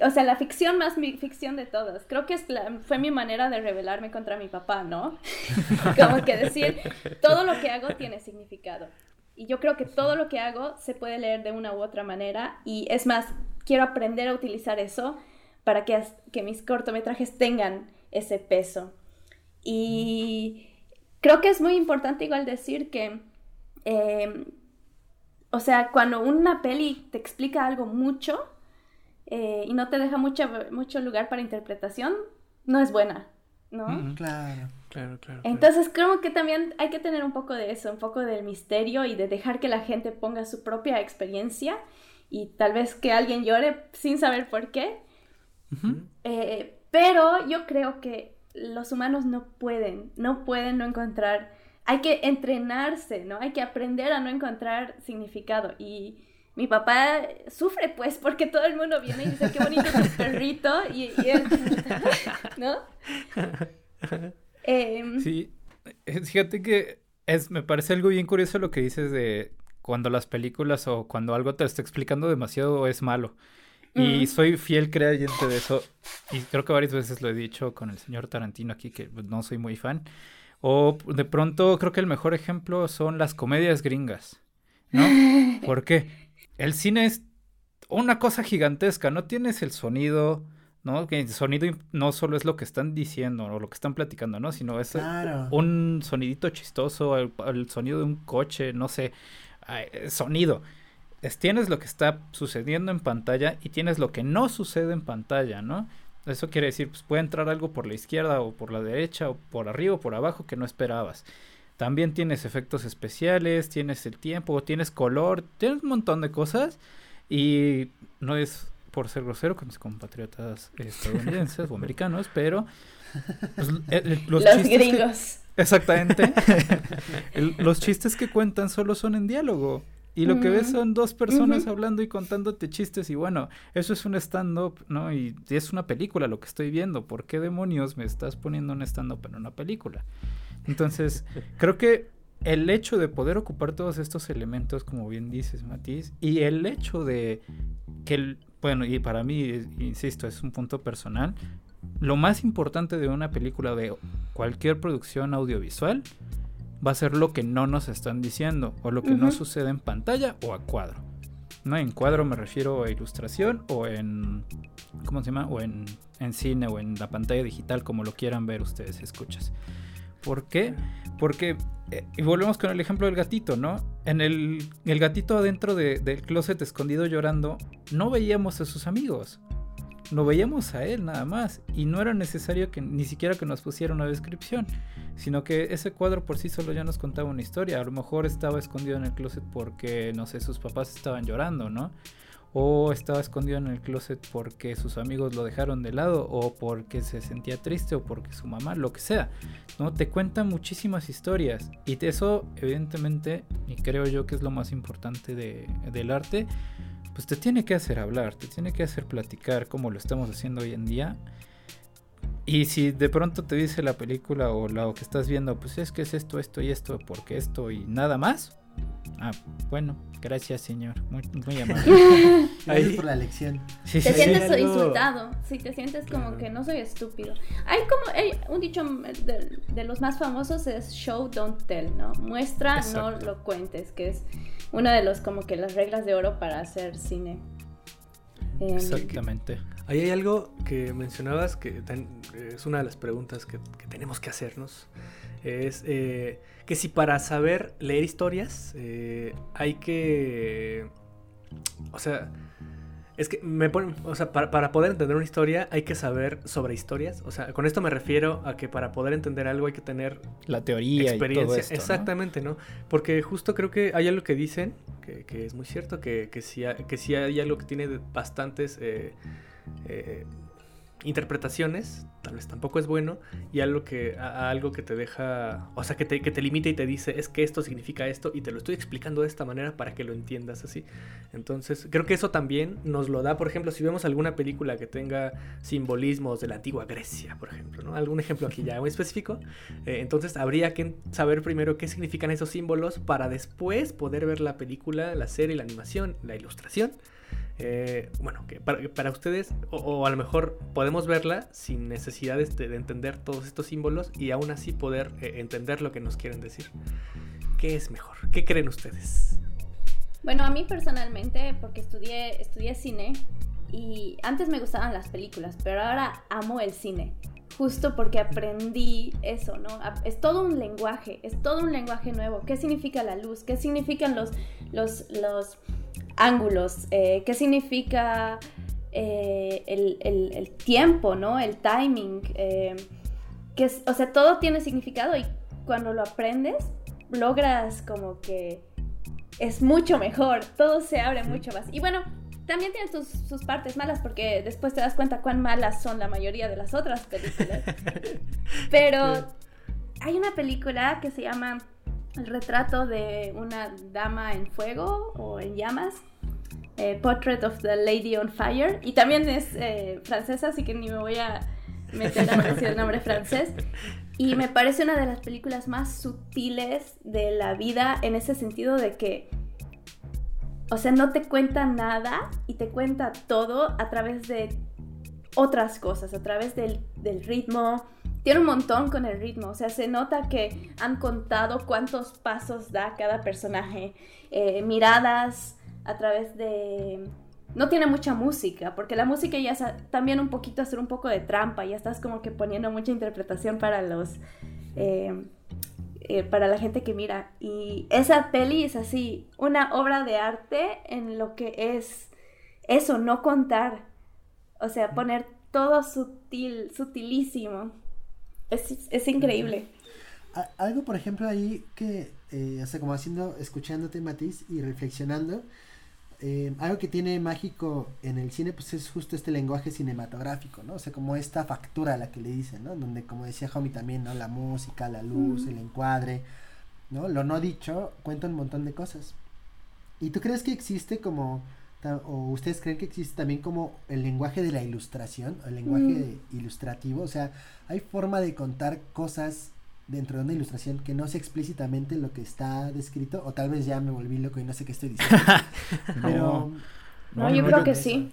o sea, la ficción más mi ficción de todas. Creo que es fue mi manera de rebelarme contra mi papá, ¿no? Como que decir, todo lo que hago tiene significado. Y yo creo que todo lo que hago se puede leer de una u otra manera. Y es más, quiero aprender a utilizar eso para que, que mis cortometrajes tengan ese peso. Y creo que es muy importante igual decir que, em, o sea, cuando una peli te explica algo mucho eh, y no te deja mucho, mucho lugar para interpretación, no es buena, ¿no? Claro. Claro, claro, Entonces creo que también hay que tener un poco de eso, un poco del misterio y de dejar que la gente ponga su propia experiencia y tal vez que alguien llore sin saber por qué, eh, pero yo creo que los humanos no pueden, no pueden no encontrar, hay que entrenarse, ¿no? Hay que aprender a no encontrar significado. Y mi papá sufre, pues, porque todo el mundo viene y dice, qué bonito tu perrito, y, él, ¿no? Em, sí, eh, fíjate que es, me parece algo bien curioso lo que dices de cuando las películas o cuando algo te está explicando demasiado es malo. Y soy fiel creyente de eso. Y creo que varias veces lo he dicho con el señor Tarantino aquí, que pues, no soy muy fan. O de pronto creo que el mejor ejemplo son las comedias gringas. ¿No? ¿Por qué? El cine es una cosa gigantesca. No tienes el sonido. ¿no? Que el sonido no solo es lo que están diciendo o lo que están platicando, ¿no? Sino es un sonidito chistoso, el, sonido de un coche, no sé, sonido tienes lo que está sucediendo en pantalla y tienes lo que no sucede en pantalla, ¿no? Eso quiere decir, pues puede entrar algo por la izquierda o por la derecha o por arriba o por abajo que no esperabas. También tienes efectos especiales, tienes el tiempo, tienes color, tienes un montón de cosas y no es por ser grosero con mis compatriotas estadounidenses o americanos, pero pues, los, gringos. exactamente. los chistes que cuentan solo son en diálogo. Y lo que ves son dos personas hablando y contándote chistes y bueno, eso es un stand-up, ¿no? Y es una película lo que estoy viendo. ¿Por qué demonios me estás poniendo un stand-up en una película? Entonces, creo que el hecho de poder ocupar todos estos elementos, como bien dices, Matiz, y el hecho de que, bueno, y para mí, insisto, es un punto personal, lo más importante de una película de cualquier producción audiovisual va a ser lo que no nos están diciendo o lo que no sucede en pantalla o a cuadro. ¿no? En cuadro me refiero a ilustración o en. ¿Cómo se llama? O en, cine o en la pantalla digital, como lo quieran ver ustedes, escuchas. ¿Por qué? Porque, eh, y volvemos con el ejemplo del gatito, ¿no? En el, el gatito adentro del closet escondido llorando, no veíamos a sus amigos lo veíamos a él nada más y no era necesario que ni siquiera que nos pusiera una descripción, sino que ese cuadro por sí solo ya nos contaba una historia. A lo mejor estaba escondido en el closet porque, no sé, sus papás estaban llorando, ¿no? O estaba escondido en el closet porque sus amigos lo dejaron de lado, o porque se sentía triste, o porque su mamá, lo que sea. ¿no? Te cuenta muchísimas historias. Y eso, evidentemente, y creo yo que es lo más importante de, del arte, pues te tiene que hacer hablar, te tiene que hacer platicar como lo estamos haciendo hoy en día. Y si de pronto te dice la película o lo que estás viendo, pues es que es esto, esto y esto, porque esto y nada más. Ah, bueno, gracias señor, muy, muy amable. Gracias Ahí. por la lección. Sí, Te sí. sientes algo- insultado, sí, te sientes como Claro. que no soy estúpido. Hay como, hay un dicho de, de los más famosos es show, don't tell, ¿no? Muestra, Exacto. no lo cuentes, que es una de los como que las reglas de oro para hacer cine. Exactamente. Ahí hay algo que mencionabas que es una de las preguntas que, que tenemos que hacernos. Es eh, que si para saber leer historias eh, hay que... O sea, es que me ponen... O sea, para, para poder entender una historia hay que saber sobre historias. O sea, con esto me refiero a que para poder entender algo hay que tener La teoría y todo experiencia. Exactamente, ¿no? Porque justo creo que hay algo que dicen, que, que es muy cierto, que, que, sí, que sí hay algo que tiene bastantes eh, eh, interpretaciones, tal vez tampoco es bueno, y algo que, algo que te deja, o sea, que te, que te limita y te dice, es que esto significa esto, y te lo estoy explicando de esta manera para que lo entiendas así. Entonces, creo que eso también nos lo da, por ejemplo, si vemos alguna película que tenga simbolismos de la antigua Grecia, por ejemplo, ¿no? Algún ejemplo aquí ya muy específico. eh, entonces, habría que saber primero qué significan esos símbolos para después poder ver la película, la serie, la animación, la ilustración. Eh, bueno, que para, para ustedes, o, o a lo mejor podemos verla sin necesidad de, de entender todos estos símbolos y aún así poder eh, entender lo que nos quieren decir. ¿Qué es mejor? ¿Qué creen ustedes? Bueno, a mí personalmente, porque estudié, estudié cine y antes me gustaban las películas, pero ahora amo el cine. Justo porque aprendí eso, ¿no? Es todo un lenguaje, es todo un lenguaje nuevo. ¿Qué significa la luz? ¿Qué significan los, los, los ángulos? Eh, ¿Qué significa eh, el, el- el tiempo, ¿no? El timing. eh, que es- o sea, todo tiene significado y cuando lo aprendes, logras como que es mucho mejor, todo se abre mucho más. Y bueno, también tiene sus, sus partes malas porque después te das cuenta cuán malas son la mayoría de las otras películas. Pero hay una película que se llama El retrato de una dama en fuego o en llamas. eh, Portrait of the Lady on Fire. Y también es eh, francesa, así que ni me voy a meter a decir el nombre francés. Y me parece una de las películas más sutiles de la vida en ese sentido de que, o sea, no te cuenta nada y te cuenta todo a través de otras cosas, a través del, del ritmo. Tiene un montón con el ritmo, o sea, se nota que han contado cuántos pasos da cada personaje, eh, miradas a través de... No tiene mucha música, porque la música ya también un poquito hacer un poco de trampa, ya estás como que poniendo mucha interpretación para los... eh, eh, para la gente que mira. Y esa peli es así, una obra de arte en lo que es eso, no contar. O sea, poner todo sutil, sutilísimo. Es, es increíble. Algo, por ejemplo, ahí que, eh, o sea, como haciendo, escuchándote, Matiz, y reflexionando, eh, algo que tiene mágico en el cine, pues es justo este lenguaje cinematográfico, ¿no? O sea, como esta factura a la que le dicen, ¿no? Donde, como decía Homie también, ¿no? La música, la luz, el encuadre, ¿no? Lo no dicho cuenta un montón de cosas. ¿Y tú crees que existe como, o ustedes creen que existe también como el lenguaje de la ilustración, el lenguaje ilustrativo? O sea, hay forma de contar cosas dentro de una ilustración que no sea explícitamente lo que está descrito, o tal vez ya me volví loco y no sé qué estoy diciendo. Pero No, yo creo que sí.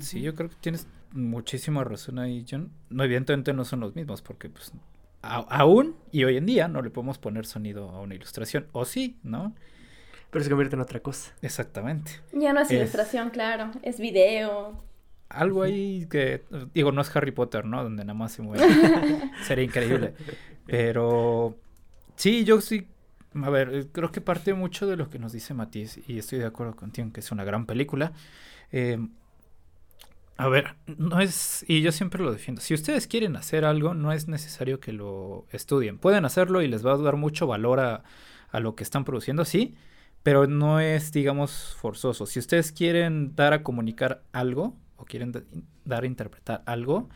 Sí, yo creo que tienes muchísima razón ahí, John. No, evidentemente no son los mismos, porque pues a- aún y hoy en día no le podemos poner sonido a una ilustración. O sí, ¿no? Pero se convierte en otra cosa. Exactamente. Ya no es Es- ilustración, claro. Es video. Algo ahí que, digo, no es Harry Potter, ¿no? Donde nada más se mueve. Sería increíble. Pero sí, yo sí. A ver, eh, creo que parte mucho de lo que nos dice Matiz, y estoy de acuerdo contigo en que es una gran película. Eh, a ver, no es, y yo siempre lo defiendo. Si ustedes quieren hacer algo, no es necesario que lo estudien. Pueden hacerlo y les va a dar mucho valor a, a lo que están produciendo, sí, pero no es, digamos, forzoso. Si ustedes quieren dar a comunicar algo o quieren da- dar a interpretar algo,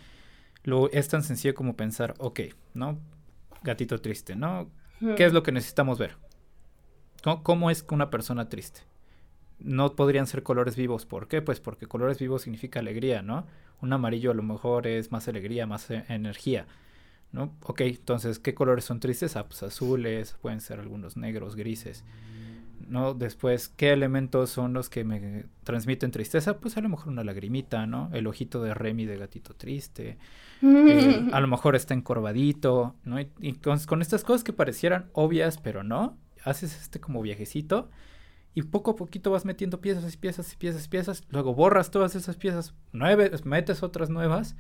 lo, es tan sencillo como pensar, ok, ¿no? Gatito triste, ¿no? ¿Qué es lo que necesitamos ver? ¿Cómo, cómo es una persona triste? no podrían ser colores vivos. ¿Por qué? Pues porque colores vivos significa alegría, ¿no? Un amarillo a lo mejor es más alegría, más e- energía, ¿no? Ok, entonces, ¿qué colores son tristes? Ah, pues azules, pueden ser algunos negros, grises, ¿no? Después, ¿qué elementos son los que me transmiten tristeza? Pues a lo mejor una lagrimita, ¿no? El ojito de Remy de gatito triste. eh, a lo mejor está encorvadito, ¿no? Y, y con, con estas cosas que parecieran obvias, pero no, haces este como viajecito y poco a poquito vas metiendo piezas y piezas y piezas y piezas, luego borras todas esas piezas, nueve, metes otras nuevas,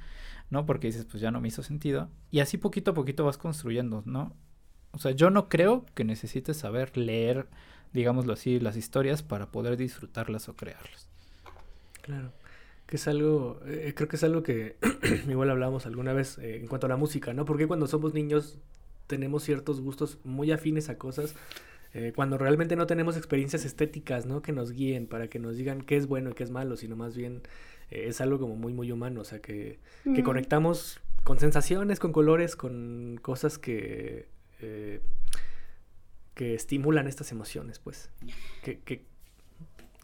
¿no? Porque dices, pues ya no me hizo sentido, y así poquito a poquito vas construyendo, ¿no? O sea, yo no creo que necesites saber leer, digámoslo así, las historias para poder disfrutarlas o crearlas. Claro. Que es algo, eh, creo que es algo que igual hablamos alguna vez eh, en cuanto a la música, ¿no? Porque cuando somos niños tenemos ciertos gustos muy afines a cosas eh, cuando realmente no tenemos experiencias estéticas, ¿no? Que nos guíen para que nos digan qué es bueno y qué es malo, sino más bien eh, es algo como muy, muy humano, o sea, que, que Mm. conectamos con sensaciones, con colores, con cosas que, eh, que estimulan estas emociones, pues. Que, que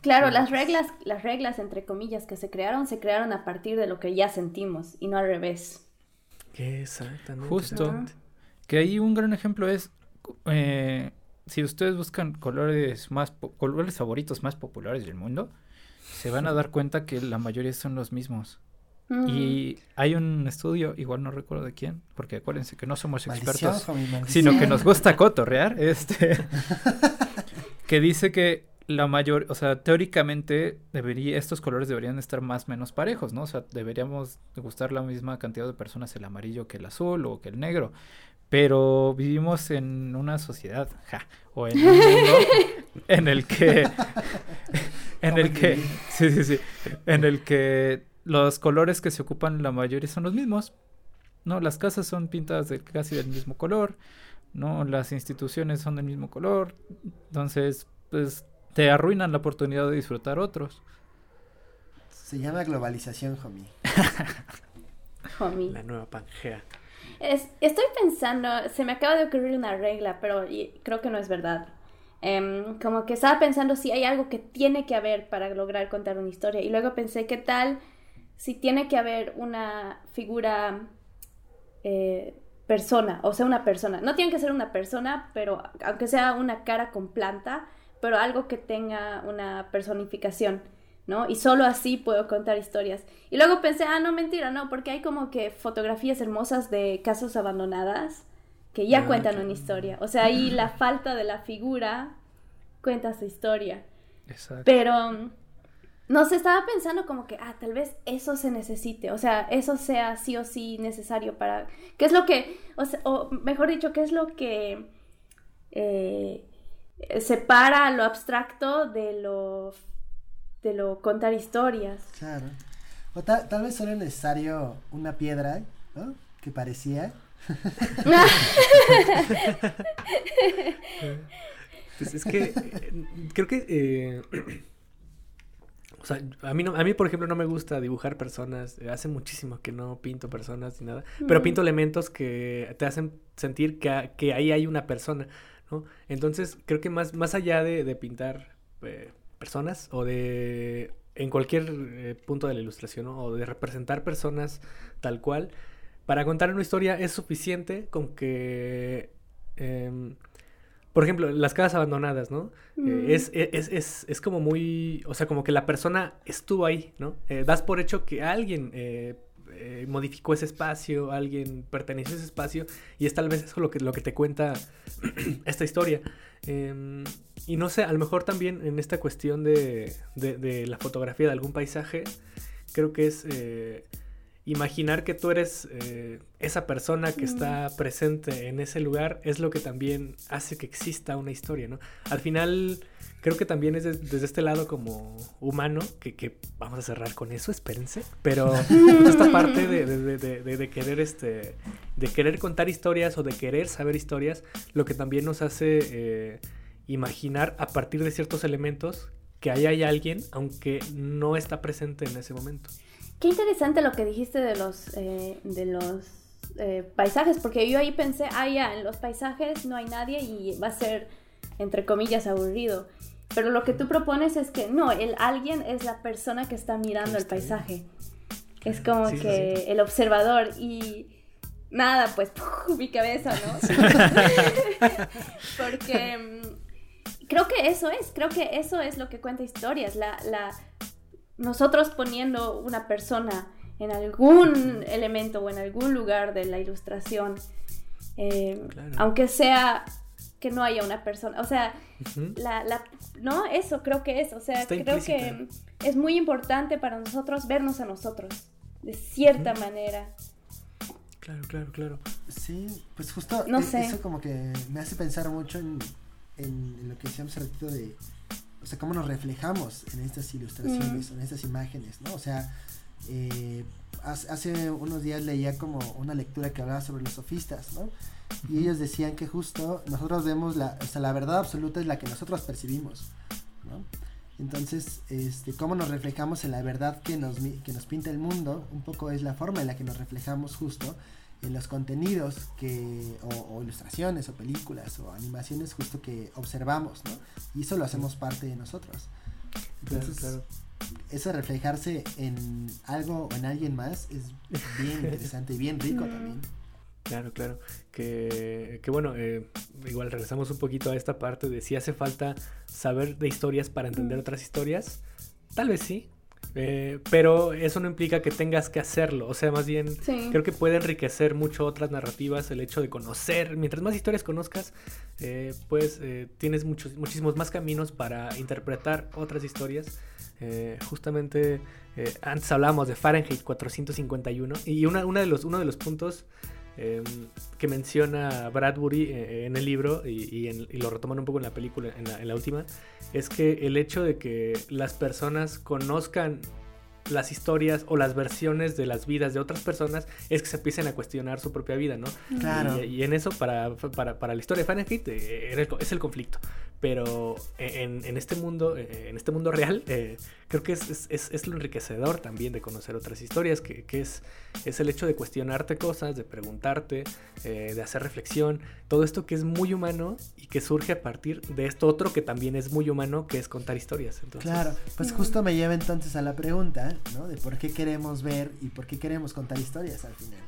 Claro, las reglas, las reglas entre comillas que se crearon, se crearon a partir de lo que ya sentimos y no al revés. que exactamente. Justo. Que ahí un gran ejemplo es, eh, si ustedes buscan colores más, colores favoritos más populares del mundo, se van a dar cuenta que la mayoría son los mismos. Mm. Y hay un estudio, igual no recuerdo de quién, porque acuérdense que no somos Maldición, expertos, sino que nos gusta cotorrear, este, que dice que la mayor, o sea, teóricamente debería, estos colores deberían estar más o menos parejos, ¿no? O sea, deberíamos gustar la misma cantidad de personas el amarillo que el azul o que el negro. Pero vivimos en una sociedad, ja, o en un mundo en el que, en el que, sí, sí, sí, en el que los colores que se ocupan la mayoría son los mismos, ¿no? Las casas son pintadas de casi del mismo color, ¿no? Las instituciones son del mismo color, entonces, pues, te arruinan la oportunidad de disfrutar otros. Se llama globalización, homie. Homie. La nueva Pangea. Es- estoy pensando, se me acaba de ocurrir una regla, pero y- creo que no es verdad. Em, como que estaba pensando si hay algo que tiene que haber para lograr contar una historia. Y luego pensé, ¿qué tal si tiene que haber una figura eh, persona? O sea, una persona. No tiene que ser una persona, pero aunque sea una cara con planta, pero algo que tenga una personificación. ¿no? Y solo así puedo contar historias. Y luego pensé, ah, no, mentira, no, porque hay como que fotografías hermosas de casas abandonadas que ya Ah, cuentan una historia. O sea, ahí la falta de la figura cuenta su historia. Exacto. Pero, no sé, estaba pensando como que, ah, tal vez eso se necesite, o sea, eso sea sí o sí necesario para... ¿Qué es lo que, o, sea, o mejor dicho, qué es lo que eh, separa lo abstracto de lo, de lo contar historias? Claro. O ta- tal vez solo es necesario una piedra, ¿no? Que parecía. Pues es que eh, creo que eh, o sea, a mí no, a mí por ejemplo no me gusta dibujar personas, hace muchísimo que no pinto personas ni nada, pero Mm. pinto elementos que te hacen sentir que, que ahí hay una persona, ¿no? Entonces creo que más, más allá de, de pintar eh, personas o de en cualquier eh, punto de la ilustración, ¿no? O de representar personas tal cual, para contar una historia es suficiente con que em, por ejemplo, las casas abandonadas, ¿no? Eh, Mm. es, es, es, es como muy, o sea, como que la persona estuvo ahí, ¿no? Eh, das por hecho que alguien eh, eh, modificó ese espacio, alguien perteneció a ese espacio, y es tal vez eso lo que, lo que te cuenta esta historia. Em, y no sé, a lo mejor también en esta cuestión de, de, de la fotografía de algún paisaje, creo que es imaginar que tú eres eh, esa persona que está presente en ese lugar es lo que también hace que exista una historia, ¿no? Al final, creo que también es de- desde este lado como humano, que, que vamos a cerrar con eso, espérense, pero esta parte de, de- de- de- de querer este, de querer contar historias o de querer saber historias, lo que también nos hace eh, imaginar a partir de ciertos elementos que ahí hay alguien, aunque no está presente en ese momento. Qué interesante lo que dijiste de los, eh, de los eh, paisajes, porque yo ahí pensé, ah, ya, en los paisajes no hay nadie y va a ser, entre comillas, aburrido. Pero lo que tú propones es que no, el alguien es la persona que está mirando el paisaje. Es como Sí, sí, que el observador y nada, pues mi cabeza, ¿no? Porque mm, creo que eso es, creo que eso es lo que cuenta historias, la, la, nosotros poniendo una persona en algún elemento o en algún lugar de la ilustración, eh, Claro. aunque sea que no haya una persona, o sea, la, la, no, eso creo que es, o sea, Está creo que es muy importante para nosotros vernos a nosotros, de cierta manera. Claro, claro, claro. Sí, pues justo No e- sé. eso como que me hace pensar mucho en, en- en lo que decíamos hace ratito de, o sea, cómo nos reflejamos en estas ilustraciones, Mm. en estas imágenes, ¿no? O sea, eh, hace, unos días leía como una lectura que hablaba sobre los sofistas, ¿no? Y ellos decían que justo nosotros vemos la, o sea, la verdad absoluta es la que nosotros percibimos, ¿no? Entonces, este, cómo nos reflejamos en la verdad que nos, que nos pinta el mundo, un poco es la forma en la que nos reflejamos justo en los contenidos que, o, o ilustraciones, o películas, o animaciones justo que observamos, ¿no? Y eso lo hacemos parte de nosotros. Entonces, claro. eso reflejarse en algo o en alguien más es bien interesante y bien rico también. Claro, claro. Que, que bueno, eh, igual regresamos un poquito a esta parte de si hace falta saber de historias para entender Mm. otras historias. Tal vez sí. Eh, pero eso no implica que tengas que hacerlo. O sea, más bien Sí. creo que puede enriquecer mucho otras narrativas el hecho de conocer. Mientras más historias conozcas, eh, pues eh, tienes muchos, muchísimos más caminos para interpretar otras historias. Eh, justamente eh, antes hablábamos de Fahrenheit 451 y una, una de los, uno de los puntos eh, que menciona Bradbury eh, en el libro y, en- lo retoman un poco en la película, en la, en la última, es que el hecho de que las personas conozcan las historias o las versiones de las vidas de otras personas es que se empiecen a cuestionar su propia vida, ¿no? Claro. Y, y en eso, para, para, para la historia de Fahrenheit, eh, es el conflicto. Pero en, en este mundo, eh, en este mundo real, eh, creo que es, es- es- es lo enriquecedor también de conocer otras historias, que, que es, es el hecho de cuestionarte cosas, de preguntarte, eh, de hacer reflexión, todo esto que es muy humano y que surge a partir de esto otro que también es muy humano, que es contar historias. Entonces, Claro, pues justo me lleva entonces a la pregunta, ¿no? De por qué queremos ver y por qué queremos contar historias al final.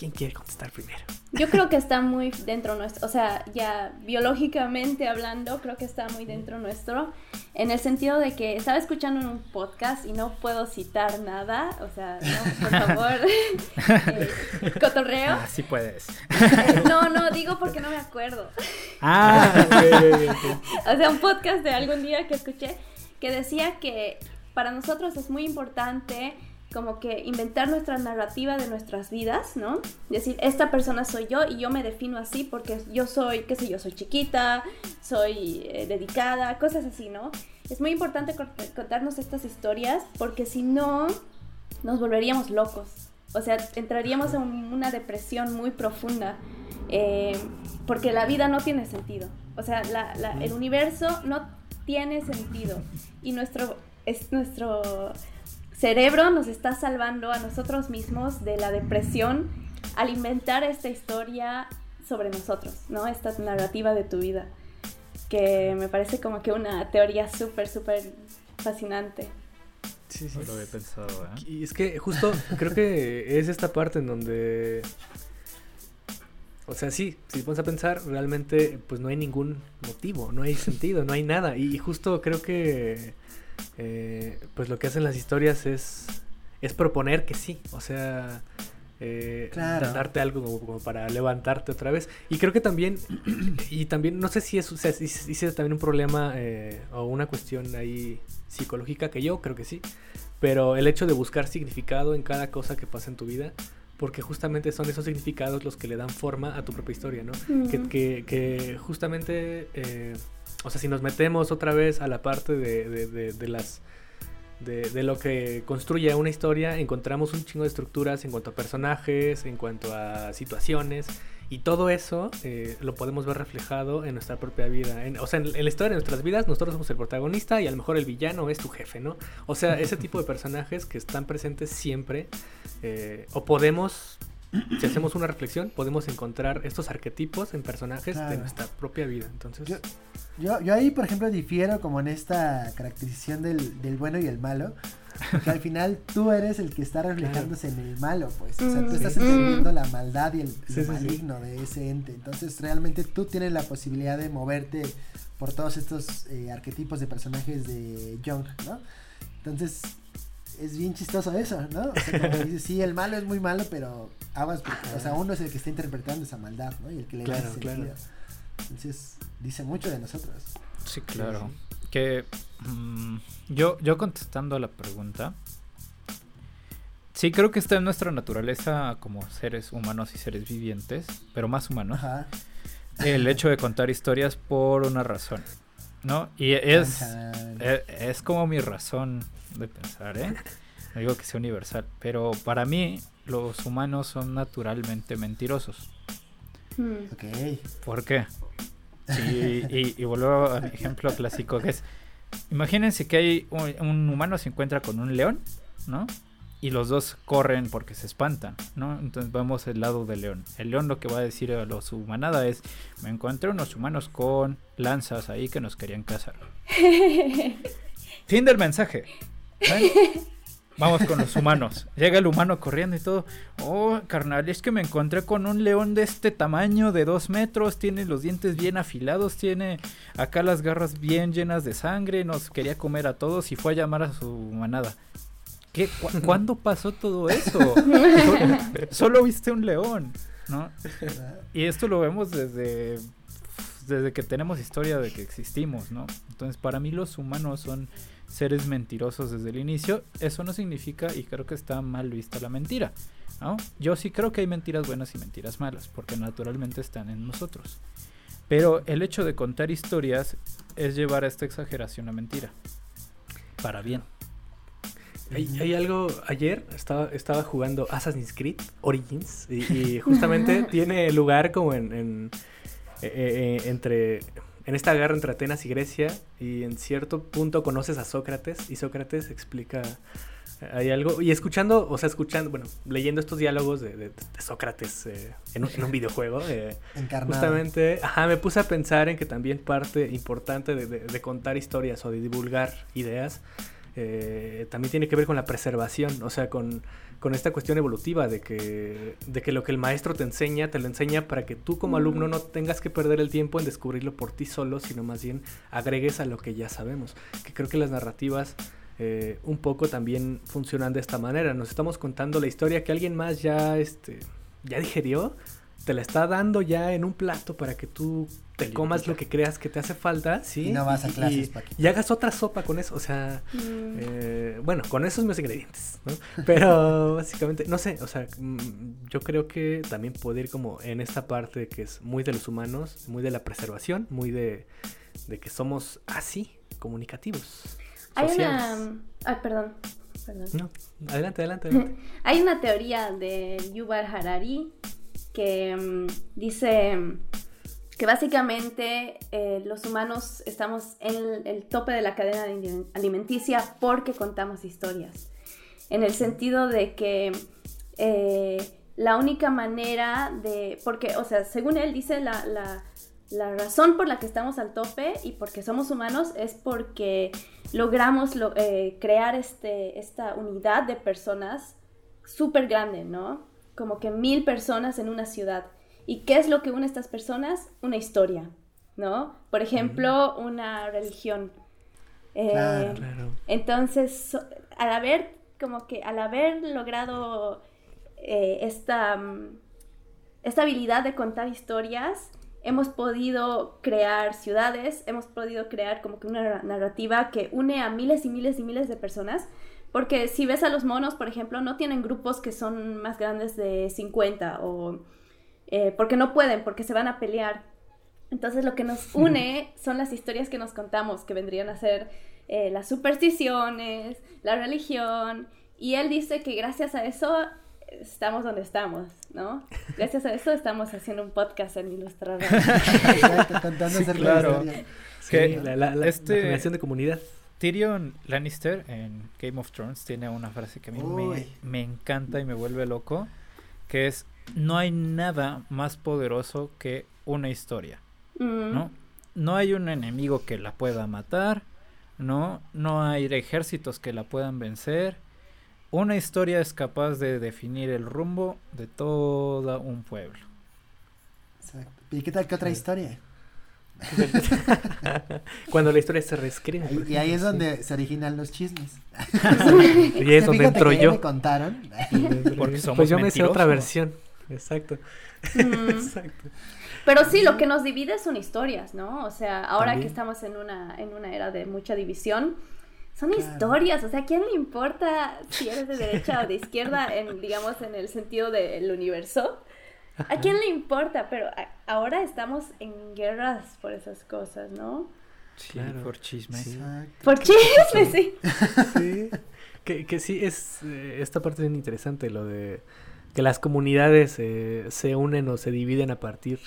¿quién quiere contestar primero? Yo creo que está muy dentro nuestro, o sea, ya biológicamente hablando, creo que está muy dentro nuestro, en el sentido de que estaba escuchando en un podcast y no puedo citar nada, o sea, no, por favor, eh, cotorreo. Ah, sí puedes. Eh, no, no, digo porque no me acuerdo. Ah, O sea, un podcast de algún día que escuché que decía que para nosotros es muy importante como que inventar nuestra narrativa de nuestras vidas, ¿no? Decir, esta persona soy yo y yo me defino así porque yo soy, qué sé yo, soy chiquita, soy eh, dedicada, cosas así, ¿no? Es muy importante cont- contarnos estas historias porque si no, nos volveríamos locos. O sea, entraríamos en una depresión muy profunda. eh, porque la vida no tiene sentido. O sea, la- la- el universo no tiene sentido. Y nuestro, es nuestro cerebro nos está salvando a nosotros mismos de la depresión al inventar esta historia sobre nosotros, ¿no? Esta narrativa de tu vida. Que me parece como que una teoría súper, súper fascinante. Sí, sí. no lo había pensado, ¿eh? Y es que justo creo que es esta parte en donde... O sea, sí, si pones a pensar, realmente pues no hay ningún motivo, no hay sentido, no hay nada. Y justo creo que eh, pues lo que hacen las historias es, es proponer que sí. O sea, eh, Claro. darte algo como, como para levantarte otra vez. Y creo que también, y también, no sé si es, o sea, si, si es también un problema eh, o una cuestión ahí psicológica, que yo creo que sí, pero el hecho de buscar significado en cada cosa que pasa en tu vida, porque justamente son esos significados los que le dan forma a tu propia historia, ¿no? Que, Ujú. que- que justamente, eh, o sea, si nos metemos otra vez a la parte de, de- de- las... De, de lo que construye una historia, encontramos un chingo de estructuras en cuanto a personajes, en cuanto a situaciones, y todo eso eh, lo podemos ver reflejado en nuestra propia vida. O sea, en, en la historia de nuestras vidas, nosotros somos el protagonista y a lo mejor el villano es tu jefe, ¿no? O sea, ese tipo de personajes que están presentes siempre, eh, o podemos si hacemos una reflexión, podemos encontrar estos arquetipos en personajes de Claro. nuestra propia vida. Entonces, Yo, yo, yo ahí, por ejemplo, difiero como en esta caracterización del, del bueno y el malo. Porque al final tú eres el que está reflejándose en el malo, pues. O sea, tú Mm. estás Sí. entendiendo la maldad y el Sí, lo sí, sí. maligno de ese ente. Entonces, realmente tú tienes la posibilidad de moverte por todos estos eh, arquetipos de personajes de Jung, ¿no? Entonces, es bien chistoso eso, ¿no? O sea, como que dices, sí, el malo es muy malo, pero aguas, porque, o sea, uno es el que está interpretando esa maldad, ¿no? Y el que le da ese claro. sentido. Entonces, dice mucho de nosotros. Sí, claro. Que mm, yo, yo contestando a la pregunta, sí creo que está en nuestra naturaleza como seres humanos y seres vivientes, pero más humanos, Ajá. el hecho de contar historias por una razón, ¿no? Y es, e- es como mi razón de pensar, ¿eh? No digo que sea universal, pero para mí los humanos son naturalmente mentirosos. Hmm. Ok. ¿Por qué? Y, y, y vuelvo al ejemplo clásico que es, imagínense que hay un, un humano se encuentra con un león, ¿no? Y los dos corren porque se espantan, ¿no? Entonces vamos al lado del león. El león lo que va a decir a los humanada es, me encontré unos humanos con lanzas ahí que nos querían cazar. Fin del mensaje. ¿Ven? Vamos con los humanos. Llega el humano corriendo y todo. Oh, carnal, es que me encontré con un león de este tamaño, de dos metros. Tiene los dientes bien afilados. Tiene acá las garras bien llenas de sangre. Nos quería comer a todos y fue a llamar a su manada. ¿Qué? ¿Cu- ¿Cuándo pasó todo eso? Solo, solo viste un león, ¿no? Y esto lo vemos desde, desde que tenemos historia de que existimos, ¿no? Entonces, para mí los humanos son seres mentirosos desde el inicio. Eso no significa, y creo que está mal vista la mentira, ¿no? Yo sí creo que hay mentiras buenas y mentiras malas, porque naturalmente están en nosotros. Pero el hecho de contar historias es llevar a esta exageración a mentira. Para bien. Hay, hay algo, ayer estaba, estaba jugando Assassin's Creed Origins y, y justamente tiene lugar como en, en, eh, eh, entre, en esta guerra entre Atenas y Grecia y en cierto punto conoces a Sócrates y Sócrates explica, eh, hay algo, y escuchando, o sea, escuchando, bueno, leyendo estos diálogos de, de- de Sócrates eh, en, un, en un videojuego, eh. Justamente, ajá, me puse a pensar en que también parte importante de contar historias o de divulgar ideas eh, también tiene que ver con la preservación, o sea, con, con esta cuestión evolutiva de que, de que lo que el maestro te enseña, te lo enseña para que tú como alumno no tengas que perder el tiempo en descubrirlo por ti solo, sino más bien agregues a lo que ya sabemos. Que creo que las narrativas eh, un poco también funcionan de esta manera. Nos estamos contando la historia que alguien más ya, este, ya digerió, te la está dando ya en un plato para que tú te comas lo que creas que te hace falta, ¿sí? Y no vas a clases, y, y hagas otra sopa con eso, o sea, Mm. eh, bueno, con esos mis ingredientes, ¿no? Pero básicamente, no sé, o sea, mm, yo creo que también puede ir como en esta parte que es muy de los humanos, muy de la preservación, muy de, de que somos así, comunicativos. Hay sociales. una... Ay, perdón. perdón. No, adelante, adelante, adelante. Hay una teoría de Yuval Harari que mm, dice que básicamente eh, los humanos estamos en el, tope de la cadena ali- alimenticia porque contamos historias. En el sentido de que eh, la única manera de... Porque, o sea, según él dice, la, la- razón por la que estamos al tope y porque somos humanos es porque logramos lo- eh, crear este, esta unidad de personas súper grande, ¿no? Como que mil personas en una ciudad. ¿Y qué es lo que une a estas personas? Una historia, ¿no? Por ejemplo, una religión. Eh, Claro. Claro. entonces, al haber, como que al haber logrado eh, esta, mm, esta habilidad de contar historias, hemos podido crear ciudades, hemos podido crear como que una narra- narrativa que une a miles y miles y miles de personas. Porque si ves a los monos, por ejemplo, no tienen grupos que son más grandes de 50 o eh, porque no pueden, porque se van a pelear. Entonces lo que nos une son las historias que nos contamos, que vendrían a ser eh, las supersticiones, la religión. Y él dice que gracias a eso estamos donde estamos, ¿no? Gracias a eso estamos haciendo un podcast en Ilustrador. Exacto, contando Sí, claro. la. Sí, Que la, la- la- este- la generación de comunidad. Tyrion Lannister en Game of Thrones tiene una frase que a mí me, me encanta y me vuelve loco, que es, no hay nada más poderoso que una historia, Mm. ¿no? No hay un enemigo que la pueda matar, ¿no? No hay ejércitos que la puedan vencer. Una historia es capaz de definir el rumbo de todo un pueblo. Exacto. ¿Y qué tal que otra Sí. historia? Cuando la historia se reescribe. Y ahí es donde se originan los chismes. Y es donde entro yo. me contaron. Porque somos pues yo me sé otra versión. Exacto. Mm. Exacto. Pero sí, lo que nos divide son historias, ¿no? O sea, ahora También. que estamos en una, en una era de mucha división, son Claro. historias. O sea, ¿a quién le importa si eres de derecha o de izquierda, en, digamos, en el sentido del universo? ¿A quién le importa? Pero a- ahora estamos en guerras por esas cosas, ¿no? Sí, Claro. por chismes. Sí. Exacto. Por chismes, sí. Sí. Que, que sí es eh, esta parte bien interesante, lo de que las comunidades eh, se unen o se dividen a partir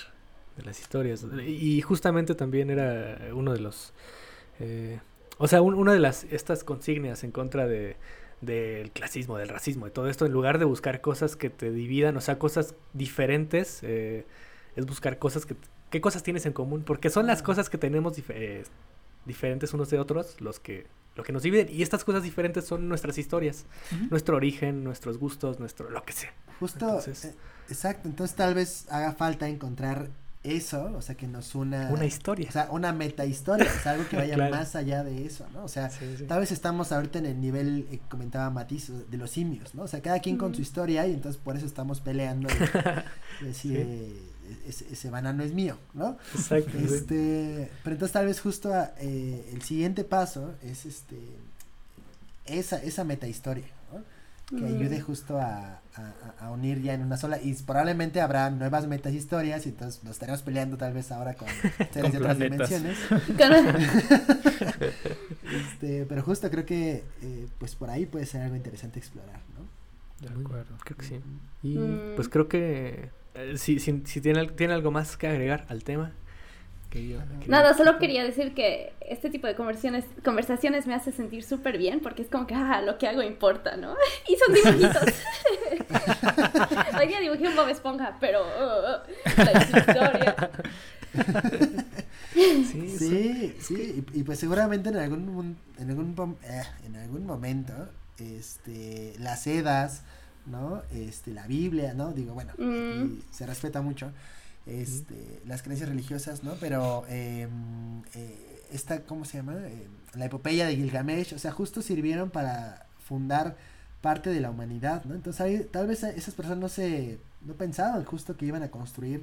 de las historias. Y justamente también era uno de los... eh, o sea, un- una de las estas consignas en contra de del clasismo, del racismo, de todo esto, en lugar de buscar cosas que te dividan, o sea, cosas diferentes, eh, es buscar cosas que... ¿Qué cosas tienes en común? Porque son las cosas que tenemos eh, diferentes unos de otros los que lo que nos dividen y estas cosas diferentes son nuestras historias, nuestro origen, nuestros gustos, nuestro lo que sea. Justo, Entonces- eh, exacto. Entonces tal vez haga falta encontrar eso, o sea, que nos una... Una historia. O sea, una meta historia, o sea, algo que vaya Claro. más allá de eso, ¿no? O sea, Sí, sí. tal vez estamos ahorita en el nivel eh, que comentaba Matiz de los simios, ¿no? O sea, cada quien con su historia y entonces por eso estamos peleando de, de Sí. eh, ese, ese banano es mío, ¿no? Exacto. Este, pero entonces tal vez justo a, eh, el siguiente paso es este esa, esa meta historia, ¿no? que Mm. ayude justo a, a- a unir ya en una sola y probablemente habrá nuevas metas historias y entonces nos estaremos peleando tal vez ahora con seres de otras dimensiones este, pero justo creo que eh, pues por ahí puede ser algo interesante explorar ¿no? De acuerdo. Creo que sí. Y Mm. pues creo que si, si, si tiene, tiene algo más que agregar al tema. Que yo, que Nada, yo- solo quería decir que este tipo de conversaciones, conversaciones me hace sentir súper bien porque es como que ah, lo que hago importa, ¿no? Y son dibujitos. Hoy día dibujé un Bob Esponja, pero uh, la historia. Sí, sí. Sí, y, y pues seguramente en algún en algún eh, en algún momento este las Edas, ¿no? Este la Biblia, ¿no? Digo, bueno, Mm. se respeta mucho este las creencias religiosas, ¿no? Pero eh, eh, esta ¿cómo se llama? Eh, la epopeya de Gilgamesh, o sea, justo sirvieron para fundar parte de la humanidad, ¿no? Entonces tal vez esas personas no se no pensaban justo que iban a construir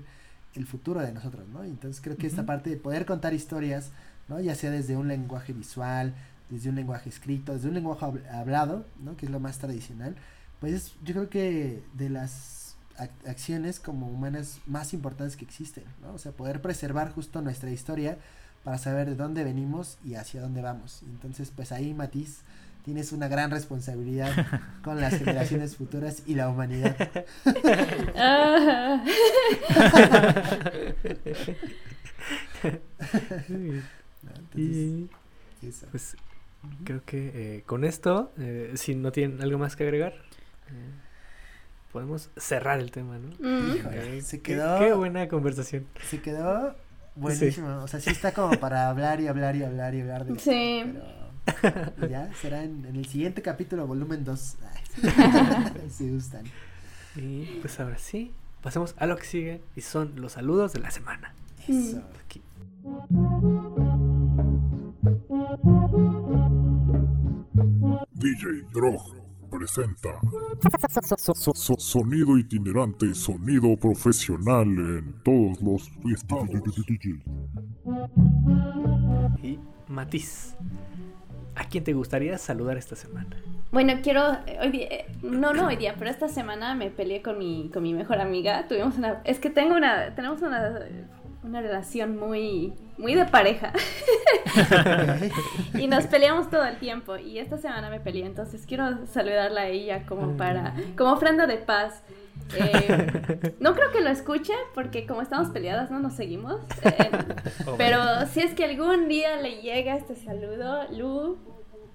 el futuro de nosotros, ¿no? Entonces creo que esta parte de poder contar historias, ¿no? Ya sea desde un lenguaje visual, desde un lenguaje escrito, desde un lenguaje habl- hablado, ¿no? Que es lo más tradicional, pues es, yo creo que de las ac- acciones como humanas más importantes que existen, ¿no? O sea, poder preservar justo nuestra historia para saber de dónde venimos y hacia dónde vamos. Entonces, pues ahí, Matiz, tienes una gran responsabilidad con las generaciones futuras y la humanidad. Ah. ¿no? Entonces, y eso. pues creo que eh, con esto, eh, si no tienen algo más que agregar, podemos cerrar el tema, ¿no? Mm. Híjole, se qué- quedó- Qué buena conversación. Se quedó buenísimo. O sea, sí está como para hablar y hablar y hablar y hablar de esto, Sí. Pero ya será en, en el siguiente capítulo, volumen 2. si gustan. Y pues ahora sí, pasemos a lo que sigue y son los saludos de la semana. Eso. Aquí. DJ Drog presenta So- so- so- sonido itinerante sonido profesional en todos los estados. Y Matiz, ¿a quién te gustaría saludar esta semana? Bueno, quiero, eh, hoy día, eh, no, no hoy día, pero esta semana me peleé con mi, con mi mejor amiga. Tuvimos una, es que tengo una, tenemos una, una relación muy, muy de pareja. y nos peleamos todo el tiempo. Y esta semana me peleé, entonces quiero saludarla a ella como para, como ofrenda de paz. Eh, no creo que lo escuche porque como estamos peleadas no nos seguimos. Eh, Oh, pero si es que algún día le llega este saludo, Lu,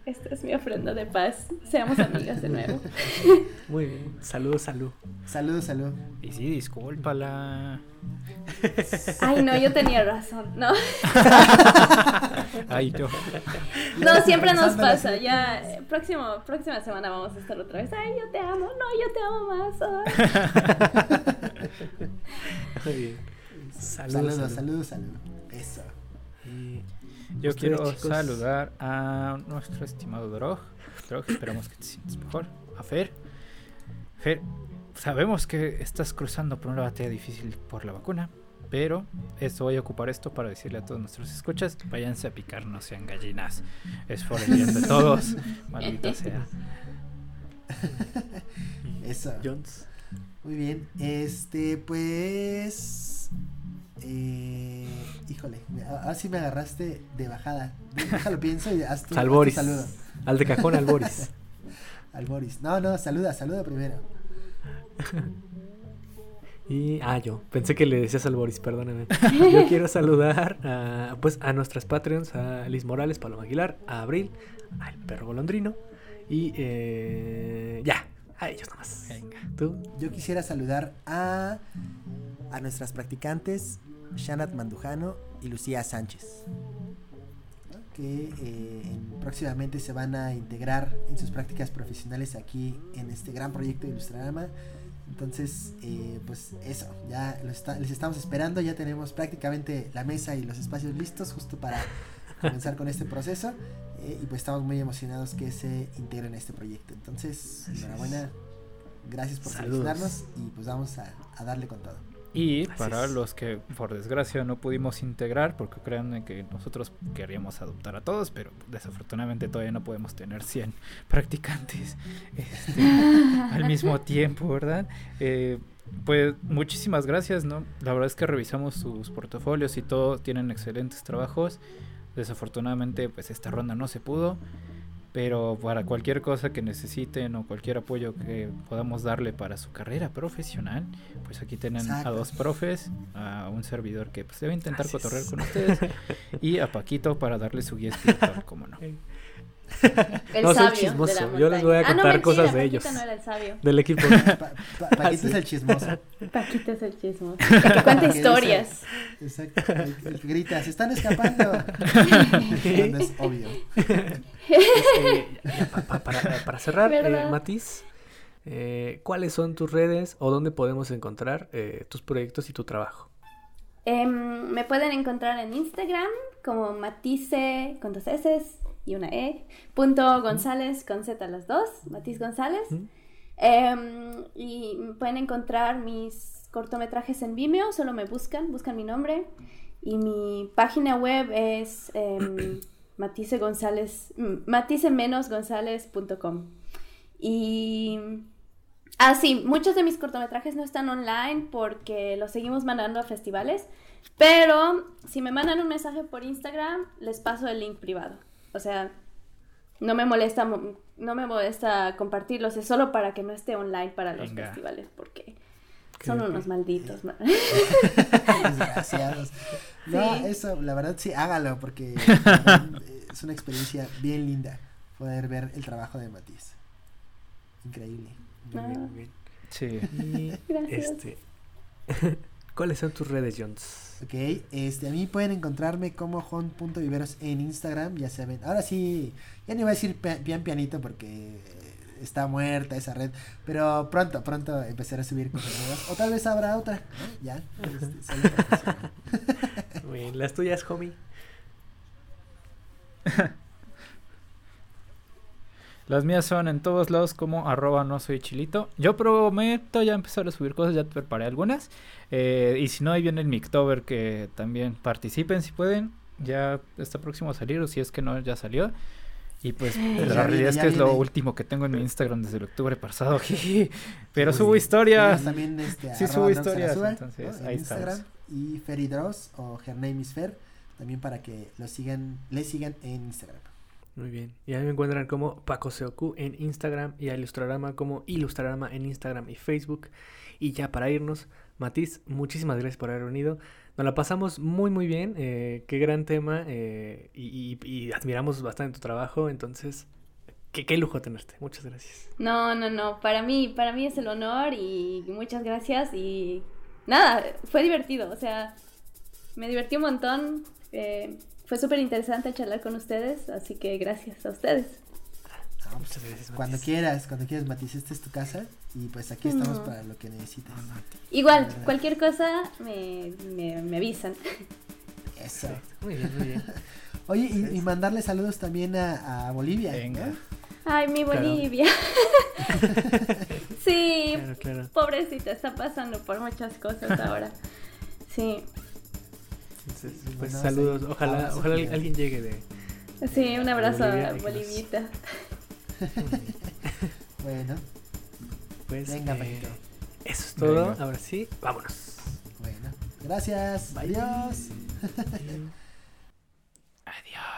Esta es mi ofrenda de paz. Seamos amigas de nuevo. Muy bien. Saludos, salud. Salud, salud. Y sí, discúlpala. Ay, no, yo tenía razón. No, Ay, yo. no siempre nos pasa. Ya, eh, próximo, próxima semana vamos a estar otra vez. Ay, yo te amo. No, yo te amo más. Ay. Muy bien. Saludos, Saludos, salud. saludos, saludos. Yo quiero chicos, saludar a nuestro estimado Drog. Drog, esperamos que te sientas mejor. A Fer. Fer, sabemos que estás cruzando por una batalla difícil por la vacuna. Pero esto voy a ocupar esto para decirle a todos nuestros escuchas, váyanse a picar, no sean gallinas. Es por el bien de todos. Maldita sea. Eso. Jones. Muy bien. Este, pues. Eh, híjole, ahora sí me agarraste de bajada. Déjalo pienso y haz tu, haz tu Alboris. saludo. Al de cajón, al Boris. Al Boris. No, no, saluda, saluda primero. Y, ah, yo. Pensé que le decías al Boris, perdóname. Yo quiero saludar a, pues, a nuestras Patreons, a Liz Morales, Paloma Aguilar, a Abril, al perro golondrino. Y eh, ya, a ellos nomás. Venga. ¿Tú? Yo quisiera saludar a, a nuestras practicantes Shanat Mandujano y Lucía Sánchez. Que eh, en- próximamente se van a integrar en sus prácticas profesionales aquí en este gran proyecto de Ilustrarama. Entonces, eh, pues eso, ya está- les estamos esperando, ya tenemos prácticamente la mesa y los espacios listos justo para comenzar con este proceso eh, y pues estamos muy emocionados que se integren a este proyecto. Entonces, enhorabuena, gracias por Saludos. seleccionarnos y pues vamos a, a darle con todo. Y Así para es. los que por desgracia no pudimos integrar, porque créanme que nosotros queríamos adoptar a todos, pero desafortunadamente todavía no podemos tener 100 practicantes este, al mismo tiempo, ¿verdad? Eh, pues muchísimas gracias, ¿no? La verdad es que revisamos sus portafolios y todo, tienen excelentes trabajos. Desafortunadamente, pues esta ronda no se pudo. Pero para cualquier cosa que necesiten o cualquier apoyo que podamos darle para su carrera profesional, pues aquí tienen Exacto. a dos profes, a un servidor que pues debe intentar Así cotorrear con ustedes y a Paquito para darle su guía espiritual, como no. El No, soy chismoso. de la Yo les voy a. Ah, no, contar mentira, cosas de Paquito ellos. no era el sabio. Del equipo. Pa- pa- Paquito es el chismoso. Paquito es el chismoso. El que cuenta dice- historias. Exacto. El, el que grita, se están escapando. Cuando es obvio. Eh, pa- para, para cerrar, eh. Matiz, eh, ¿cuáles son tus redes o dónde podemos encontrar eh, tus proyectos y tu trabajo? Em, me pueden encontrar en Instagram como Matisse con dos S y una E. Punto González con Z las dos. Matiz González. Em, y pueden encontrar mis cortometrajes en Vimeo, solo me buscan, buscan mi nombre. Y mi página web es em, Matisse González, mm, matisse-gonzález.com. Y... Ah, sí, muchos de mis cortometrajes no están online porque los seguimos mandando a festivales. Pero si me mandan un mensaje por Instagram, les paso el link privado. O sea, no me molesta, mo- no me molesta compartirlos, es solo para que no esté online para los Venga. festivales, porque son unos malditos. ma- Desgraciados. No, Sí. eso, la verdad sí, hágalo porque es una experiencia bien linda poder ver el trabajo de Matiz. Increíble. Muy bien, Ah. muy bien. Sí. Y, Gracias. este, ¿Cuáles son tus redes, Jones? Ok, este, a mí pueden encontrarme como hon.viveros en Instagram, ya saben. Ahora sí, ya ni voy a decir pian pianito porque eh, está muerta esa red, pero pronto, pronto empezaré a subir cosas nuevas. O tal vez habrá otra, ¿no? Ya, este. Muy bien, Las tuyas, homie. Las mías son en todos lados como arroba no soy chilito. Yo prometo ya empezar a subir cosas, ya te preparé algunas. Eh, y si no, ahí viene el Mictober que también participen si pueden. Ya está próximo a salir o si es que no, ya salió. Y pues Ya la viene, realidad es que es lo último que tengo en mi Instagram desde el octubre pasado. Pero subo historias. También este, Sí, subo historias, Arasúa, entonces, ¿no? ahí en Instagram y Ferry Dross o Her Name is Fer también para que lo sigan, le sigan en Instagram. Muy bien. Y a mí me encuentran como Paco Seoku en Instagram y a Ilustrarama como Ilustrarama en Instagram y Facebook. Y ya para irnos, Matiz, muchísimas gracias por haber venido. Nos la pasamos muy, muy bien. eh, qué gran tema. eh, y admiramos bastante tu trabajo. Entonces, qué, qué lujo tenerte. Muchas gracias. No, no, no, para mí, para mí es el honor y muchas gracias y nada, fue divertido, o sea, me divertí un montón, eh, fue súper interesante charlar con ustedes, así que gracias a ustedes. No, pues, Muchas gracias. cuando quieras, cuando quieras, Matiz, esta es tu casa y pues aquí estamos para lo que necesites. Igual, verdad. cualquier cosa me, me, me avisan. Eso. Muy bien, muy bien. Oye, y, y mandarle saludos también a, a Bolivia. Venga. ¿no? Ay, mi Claro. Bolivia. sí, Claro, claro. pobrecita, está pasando por muchas cosas ahora. Sí, entonces, pues saludos. Ojalá, ah, ojalá alguien llegue de. Sí, un abrazo a Bolivita. bueno. Pues venga, eh, Eso es todo. Ahora sí, vámonos. Bueno. Gracias. Adiós. Adiós.